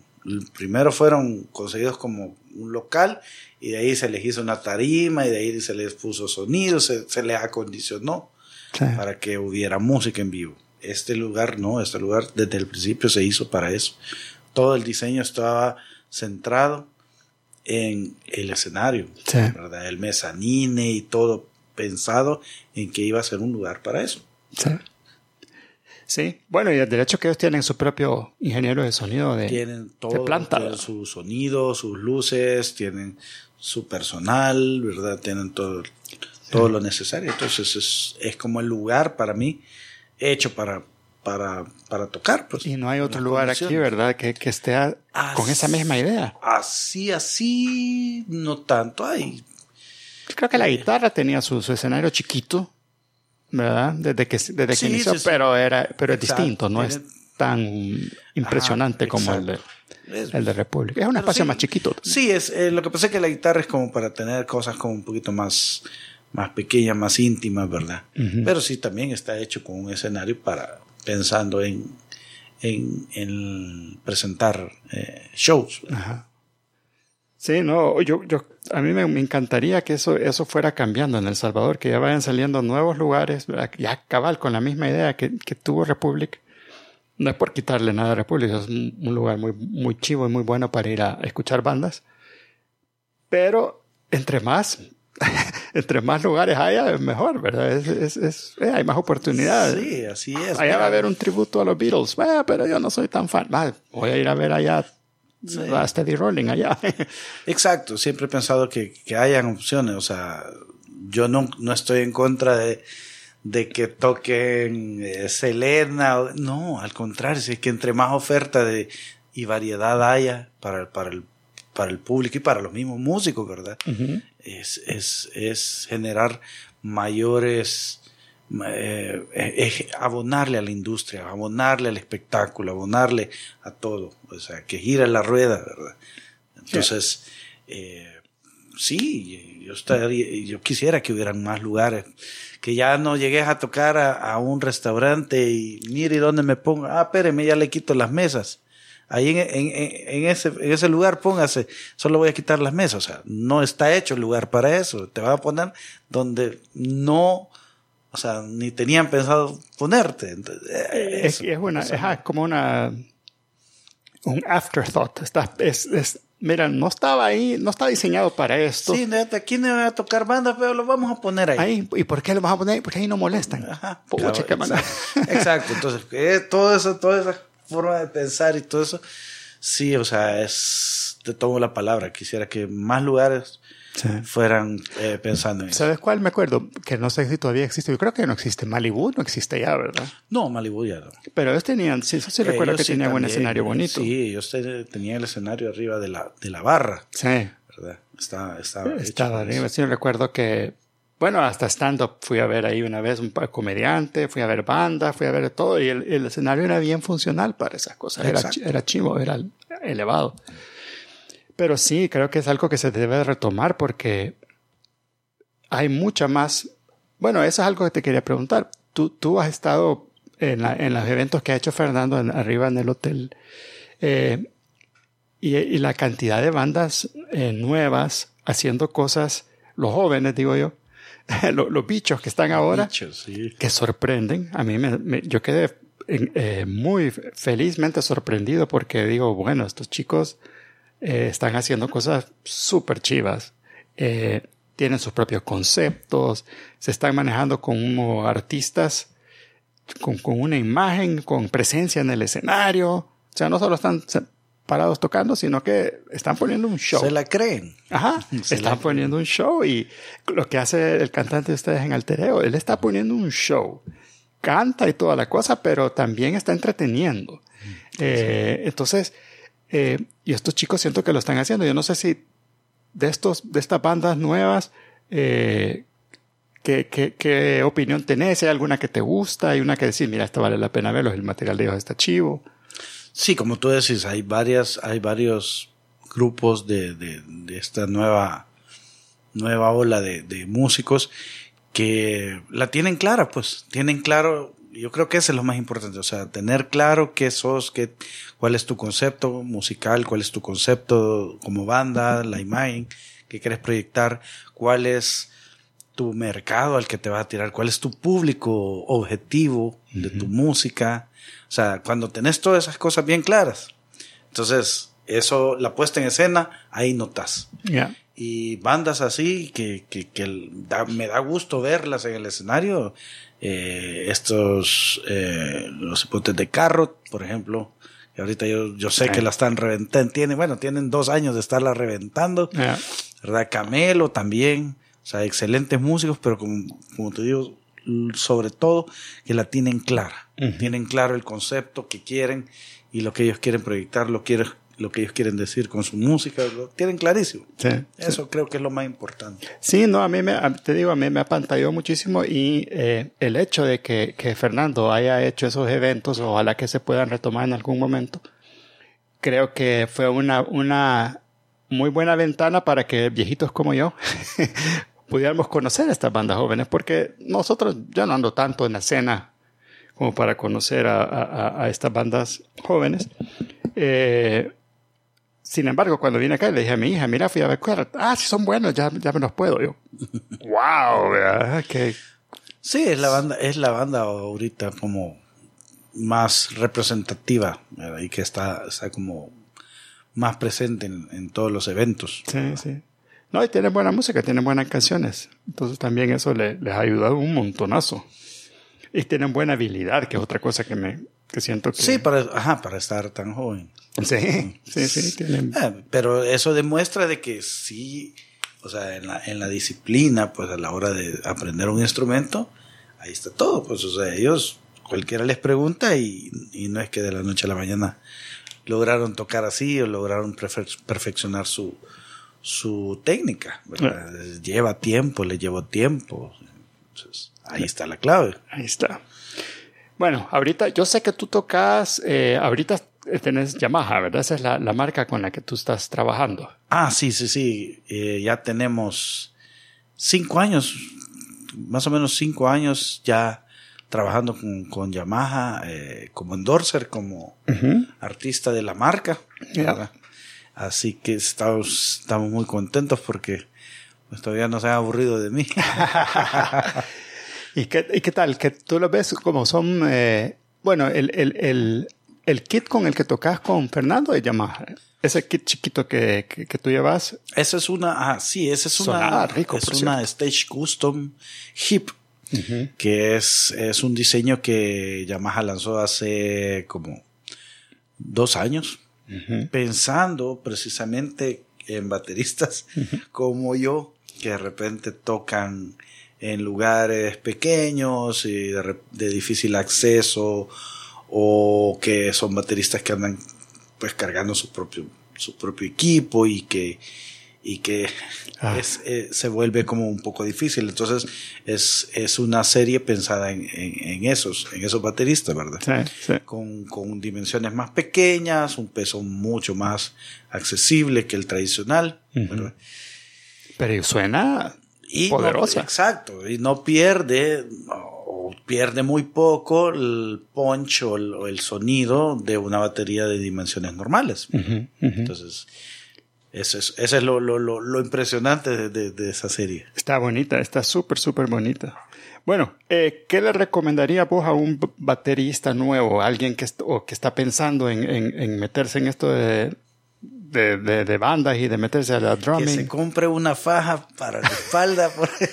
primero fueron conseguidos como un local y de ahí se les hizo una tarima y de ahí se les puso sonido, se, se les acondicionó para que hubiera música en vivo. Este lugar no, este lugar desde el principio se hizo para eso. Todo el diseño estaba centrado en el escenario, ¿verdad? El mezanine y todo pensado en que iba a ser un lugar para eso. Sí. Sí, bueno, y el derecho que ellos tienen su propio ingeniero de sonido de, tienen todo, planta. Tienen su sonido, sus luces, tienen su personal, ¿verdad? Tienen todo, todo lo necesario. Entonces es, es como el lugar para mí hecho para, para, para tocar. Pues, y no hay otro lugar aquí, ¿verdad? Que, que esté con esa misma idea. Así, así, no tanto hay. Creo que la guitarra tenía su, escenario chiquito, ¿verdad? Desde que, desde que inició, pero, era, pero es distinto, no es tan impresionante como el de, el de República. Es un espacio más chiquito. Sí, es, eh, lo que pasa es que la guitarra es como para tener cosas como un poquito más, más pequeñas, más íntimas, ¿verdad? Pero sí también está hecho con un escenario para, pensando en, en, presentar eh, shows. Sí, no, yo, yo, a mí me, encantaría que eso, eso fuera cambiando en El Salvador, que ya vayan saliendo nuevos lugares, ya cabal con la misma idea que, tuvo Republic. No es por quitarle nada a Republic, es un, lugar muy, muy chivo y muy bueno para ir a escuchar bandas. Pero entre más [laughs] entre más lugares haya, es mejor, ¿verdad? Es, es, eh, hay más oportunidades. Sí, así es. Allá va a haber un tributo a los Beatles, eh, pero yo no soy tan fan. voy a ir a ver allá a Steady Rolling allá. [laughs] Exacto, siempre he pensado que, que hayan opciones, o sea, yo no, no estoy en contra de, de que toquen eh, Selena, no, al contrario, es que entre más oferta de, y variedad haya para, para el para el público y para los mismos músicos, ¿verdad? Es, es, es, generar mayores, eh, abonarle a la industria, abonarle al espectáculo, abonarle a todo, o sea, que gira la rueda, ¿verdad? Entonces, eh, sí, yo, estaría, yo quisiera que hubieran más lugares, que ya no llegues a tocar a, un restaurante y mire dónde me pongo, ah, espéreme, ya le quito las mesas ahí en, en, en, ese, en ese lugar póngase, solo voy a quitar las mesas. O sea, no está hecho el lugar para eso. Te va a poner donde no, o sea, ni tenían pensado ponerte. Eh, es, es, una, es como una, un afterthought. Está, es, es, mira, no estaba ahí, no está diseñado para esto. Sí, aquí no va a tocar bandas, pero lo vamos a poner ahí. ahí. ¿Y por qué lo vamos a poner ahí? Porque ahí no molestan. Ajá. exacto. Entonces, eh, todo eso, todo eso forma de pensar y todo eso, sí, o sea, es, te tomo la palabra, quisiera que más lugares fueran eh, pensando en eso. ¿Sabes cuál me acuerdo? Que no sé si todavía existe, yo creo que no existe, Malibu no existe ya, ¿verdad? No, Malibu ya no. Pero ellos tenían, sí, sí recuerdo que tenían un escenario bonito. Sí, ellos tenían el escenario arriba de la, de la barra. Sí. ¿Verdad? Está, estaba, estaba arriba, sí, recuerdo que bueno, hasta stand-up fui a ver ahí una vez un comediante, fui a ver banda, fui a ver todo y el, escenario era bien funcional para esas cosas. Era, era, chivo, era elevado. Pero sí, creo que es algo que se debe retomar porque hay mucha más... Bueno, eso es algo que te quería preguntar. Tú, tú has estado en, en los eventos que ha hecho Fernando arriba en el hotel eh, y, la cantidad de bandas eh, nuevas haciendo cosas, los jóvenes, digo yo, [laughs] los, bichos que están ahora, que sorprenden. A mí me, yo quedé eh, muy felizmente sorprendido porque digo, bueno, estos chicos eh, están haciendo cosas súper chivas. Eh, tienen sus propios conceptos, se están manejando como artistas con, con, una imagen, con presencia en el escenario. O sea, no solo están parados tocando, sino que están poniendo un show. Se la creen. Ajá, están poniendo un show y lo que hace el cantante de ustedes en Altereo, él está poniendo un show. Canta y toda la cosa, pero también está entreteniendo. Eh, entonces, eh, y estos chicos siento que lo están haciendo. Yo no sé si de, estos, de estas bandas nuevas, eh, ¿qué, qué, qué, opinión tenés? ¿Hay alguna que te gusta? ¿Hay una que decir, mira, esta vale la pena verlo, el material de ellos está chivo? Sí, como tú decís, hay varias, hay varios grupos de, de, de esta nueva, nueva ola de, de, músicos que la tienen clara, pues, tienen claro, yo creo que eso es lo más importante, o sea, tener claro qué sos, qué, cuál es tu concepto musical, cuál es tu concepto como banda, la imagen que quieres proyectar, cuál es tu mercado al que te vas a tirar, cuál es tu público objetivo de tu música. O sea, cuando tenés todas esas cosas bien claras, entonces eso, la puesta en escena, ahí notas. Y bandas así que, que, que me da gusto verlas en el escenario. Eh, estos, eh, los hipotes de Carrot, por ejemplo, y ahorita yo, yo sé que la están reventando, tienen, bueno, tienen dos años de estarla reventando, ¿verdad? Camelo también, o sea, excelentes músicos, pero como, como te digo, sobre todo que la tienen clara. Tienen claro el concepto que quieren y lo que ellos quieren proyectar, lo, quieren, lo que ellos quieren decir con su música, lo tienen clarísimo. Sí, Eso creo que es lo más importante. Sí, no, a mí me, te digo, a mí me apantalló muchísimo y eh, el hecho de que, que, Fernando haya hecho esos eventos, ojalá que se puedan retomar en algún momento, creo que fue una, una muy buena ventana para que viejitos como yo [laughs] pudiéramos conocer a estas bandas jóvenes, porque nosotros, ya no ando tanto en la escena como para conocer a, a, a estas bandas jóvenes. Eh, sin embargo, cuando vine acá, le dije a mi hija, mira, fui a ver, ah, si son buenos, ya, ya me los puedo. Yo, wow, ¿verdad? Que... Sí, es la banda, es la banda ahorita como más representativa y que está, está como más presente en, en todos los eventos. Sí, sí. No, y tiene buena música, tiene buenas canciones. Entonces también eso les ha ayudado un montonazo. Y tienen buena habilidad, que es otra cosa que me que siento que... Sí, para, ajá, para estar tan joven. Sí, sí, sí. Tienen... Eh, pero eso demuestra de que sí, o sea, en la, en la disciplina, pues a la hora de aprender un instrumento, ahí está todo. Pues, o sea, ellos, cualquiera les pregunta y, y no es que de la noche a la mañana lograron tocar así o lograron perfeccionar su, su técnica. Lleva tiempo, le llevó tiempo. Entonces, ahí está la clave. Ahí está. Bueno, ahorita yo sé que tú tocas, eh, ahorita tenés Yamaha, ¿verdad? Esa es la, la, marca con la que tú estás trabajando. Ah, sí, sí, sí. Eh, ya tenemos cinco años, más o menos cinco años ya trabajando con, con Yamaha eh, como endorser, como artista de la marca. Así que estamos, estamos muy contentos porque pues, todavía no se han aburrido de mí. [laughs] ¿Y, qué, ¿Y qué tal? Que tú lo ves como son, eh, bueno, el, el, el, el, kit con el que tocas con Fernando de Yamaha. Ese kit chiquito que, que, tú llevas. Esa es una, ah, sí, esa es una, rico, es una Stage Custom Hip. que es, es un diseño que Yamaha lanzó hace como dos años pensando precisamente en bateristas como yo, que de repente tocan en lugares pequeños y de, difícil acceso o que son bateristas que andan pues cargando su propio su propio equipo y que y que ah. es, eh, se vuelve como un poco difícil. Entonces es, es una serie pensada en, en, esos, en esos bateristas, ¿verdad? Sí, Con, con, dimensiones más pequeñas, un peso mucho más accesible que el tradicional. Pero suena y poderosa. exacto, y no pierde o pierde muy poco el punch o el, sonido de una batería de dimensiones normales. Entonces eso es, eso es lo, lo, lo, impresionante de, de, esa serie. Está bonita, está súper, súper bonita. Bueno, eh, ¿qué le recomendaría vos a un baterista nuevo, alguien que, o que está pensando en, en, en meterse en esto de, de, de, bandas y de meterse a la drumming. Que se compre una faja para la espalda, [laughs] porque,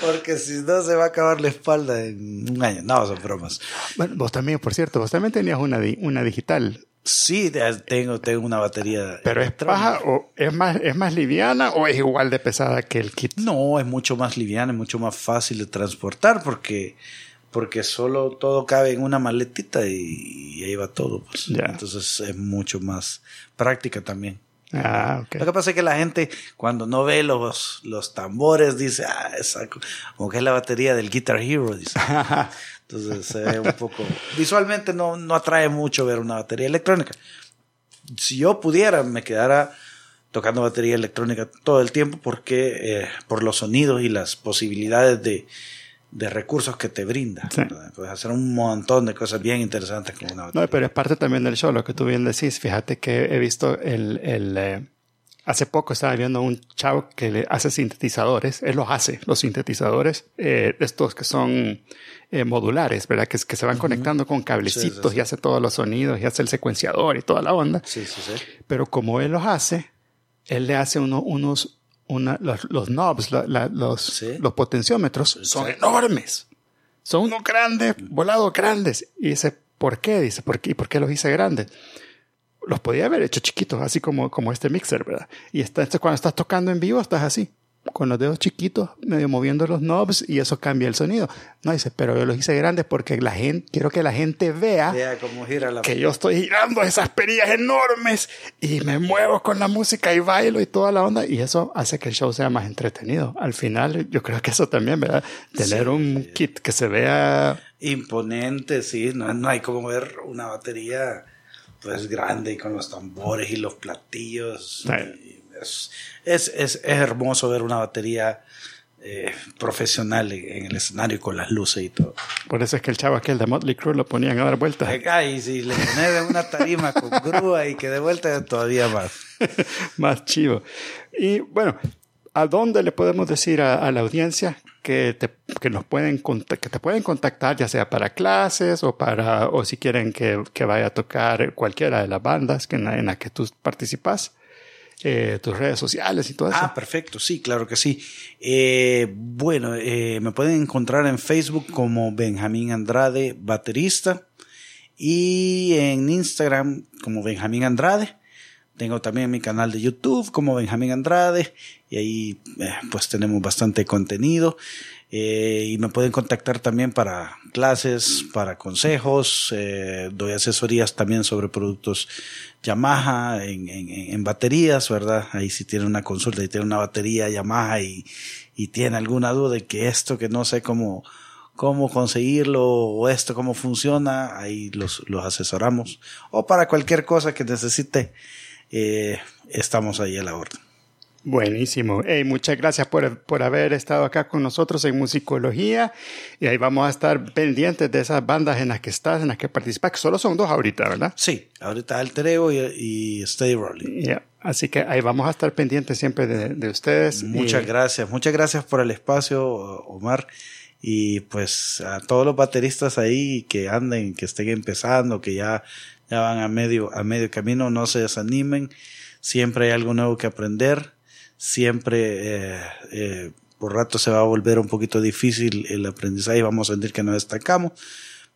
porque, si no se va a acabar la espalda en un año. No, son bromas. Bueno, vos también, por cierto, vos también tenías una, una digital Sí, tengo, tengo una batería. ¿Pero es paja o es más, es más liviana o es igual de pesada que el kit? No, es mucho más liviana, es mucho más fácil de transportar porque, porque solo todo cabe en una maletita y, ahí va todo. Pues. Entonces es mucho más práctica también. Ah, okay. Lo que pasa es que la gente cuando no ve los, los tambores dice, ah, es como que es la batería del Guitar Hero. Dice. [laughs] Entonces se ve un poco, visualmente no, no atrae mucho ver una batería electrónica. Si yo pudiera, me quedara tocando batería electrónica todo el tiempo porque eh, por los sonidos y las posibilidades de, de recursos que te brinda. Puedes hacer un montón de cosas bien interesantes con una batería. No, pero es parte también del show, lo que tú bien decís. Fíjate que he visto el, el eh, hace poco estaba viendo un chavo que le hace sintetizadores. Él los hace, los sintetizadores, eh, estos que son eh, modulares, ¿verdad? Que, que se van conectando con cablecitos y hace todos los sonidos y hace el secuenciador y toda la onda. Sí, sí, sí. Pero como él los hace, él le hace uno, unos, una, los, los knobs, los, los potenciómetros son enormes. Son unos grandes, volados grandes. Y dice, ¿por qué? Dice, ¿por qué? ¿Y por qué los hice grandes? Los podía haber hecho chiquitos, así como, como este mixer, ¿verdad? Y está, cuando estás tocando en vivo, estás así con los dedos chiquitos, medio moviendo los knobs y eso cambia el sonido. No dice, pero yo los hice grandes porque la gente, quiero que la gente vea, que yo estoy girando esas perillas enormes y me muevo con la música y bailo y toda la onda y eso hace que el show sea más entretenido. Al final, yo creo que eso también, ¿verdad? Tener un kit que se vea imponente, sí, no, no hay como ver una batería pues grande y con los tambores y los platillos es, es, es, hermoso ver una batería eh, profesional en el escenario con las luces y todo. Por eso es que el chavo aquel de Motley Crue lo ponían a dar vueltas. Ay, si le pones una tarima con grúa y que de vuelta todavía más. [laughs] más chivo. Y bueno, ¿a dónde le podemos decir a, la audiencia que te, que nos pueden que te pueden contactar, ya sea para clases o para o si quieren que, que vaya a tocar cualquiera de las bandas que en, la, en las que tú participas? Eh, tus redes sociales y todo eso. Ah, perfecto, sí, claro que sí. Eh, bueno, eh, me pueden encontrar en Facebook como Benjamín Andrade, baterista, y en Instagram como Benjamín Andrade. Tengo también mi canal de YouTube como Benjamín Andrade y ahí pues tenemos bastante contenido. Eh, y me pueden contactar también para clases, para consejos, eh, doy asesorías también sobre productos Yamaha en, en, en, baterías, ¿verdad? Ahí si tienen una consulta y tienen una batería Yamaha y, y tiene alguna duda de que esto que no sé cómo, cómo conseguirlo o esto cómo funciona, ahí los, los asesoramos. O para cualquier cosa que necesite, eh, estamos ahí a la orden. Buenísimo. muchas gracias por, por, haber estado acá con nosotros en Musicología. Y ahí vamos a estar pendientes de esas bandas en las que estás, en las que participas, que solo son dos ahorita, ¿verdad? Sí, ahorita Alter Ego y, y Stay Rolling. Así que ahí vamos a estar pendientes siempre de, de ustedes. Muchas gracias. Muchas gracias por el espacio, Omar. Y pues a todos los bateristas ahí que anden, que estén empezando, que ya, ya van a medio, a medio camino, no se desanimen. Siempre hay algo nuevo que aprender siempre eh, eh, por rato se va a volver un poquito difícil el aprendizaje y vamos a sentir que no destacamos.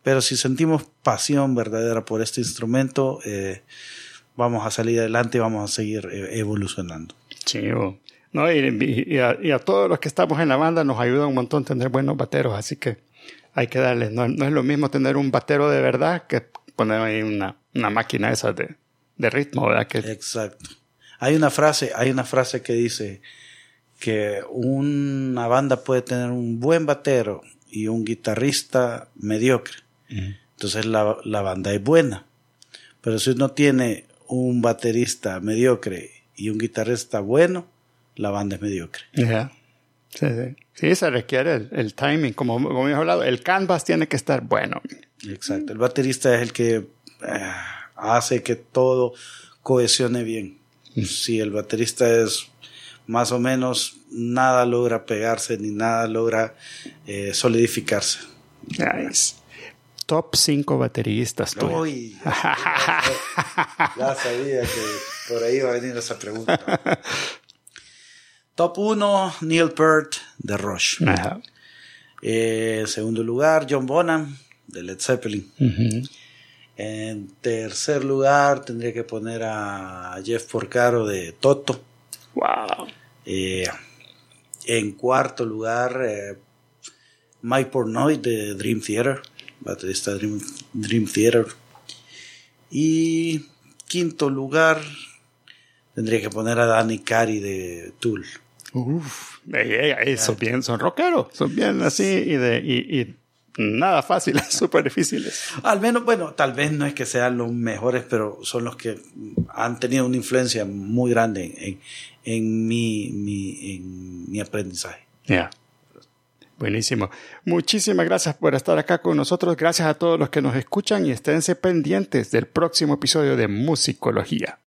Pero si sentimos pasión verdadera por este instrumento, eh, vamos a salir adelante y vamos a seguir evolucionando. Sí, no, y, a, todos los que estamos en la banda nos ayuda un montón tener buenos bateros, así que hay que darle. No, es lo mismo tener un batero de verdad que poner ahí una, una máquina esa de, de ritmo, ¿verdad? Que, Exacto. Hay una frase, hay una frase que dice que una banda puede tener un buen batero y un guitarrista mediocre. Entonces la, la, banda es buena. Pero si uno tiene un baterista mediocre y un guitarrista bueno, la banda es mediocre. Sí, sí. sí, se requiere el, timing, como, como hemos hablado, el canvas tiene que estar bueno. Exacto, el baterista es el que eh, hace que todo cohesione bien si el baterista es más o menos, nada logra pegarse ni nada logra eh, solidificarse. Nice. Top 5 bateristas. Uy, ya, sabía que por ahí iba a venir esa pregunta. Top 1, Neil Peart de Rush. Eh, segundo lugar, John Bonham de Led Zeppelin. En tercer lugar, tendría que poner a Jeff Porcaro de Toto. Wow. Eh, en cuarto lugar, eh, Mike Pornoy de Dream Theater, baterista de Dream, Dream Theater. Y quinto lugar, tendría que poner a Danny Cari de Tool. Uf, son bien, son rockeros, son bien así y de y, nada fáciles, [laughs] súper difíciles. Al menos, bueno, tal vez no es que sean los mejores, pero son los que han tenido una influencia muy grande en, en, mi, mi, en mi aprendizaje. Ya. Buenísimo. Muchísimas gracias por estar acá con nosotros. Gracias a todos los que nos escuchan y esténse pendientes del próximo episodio de Musicología.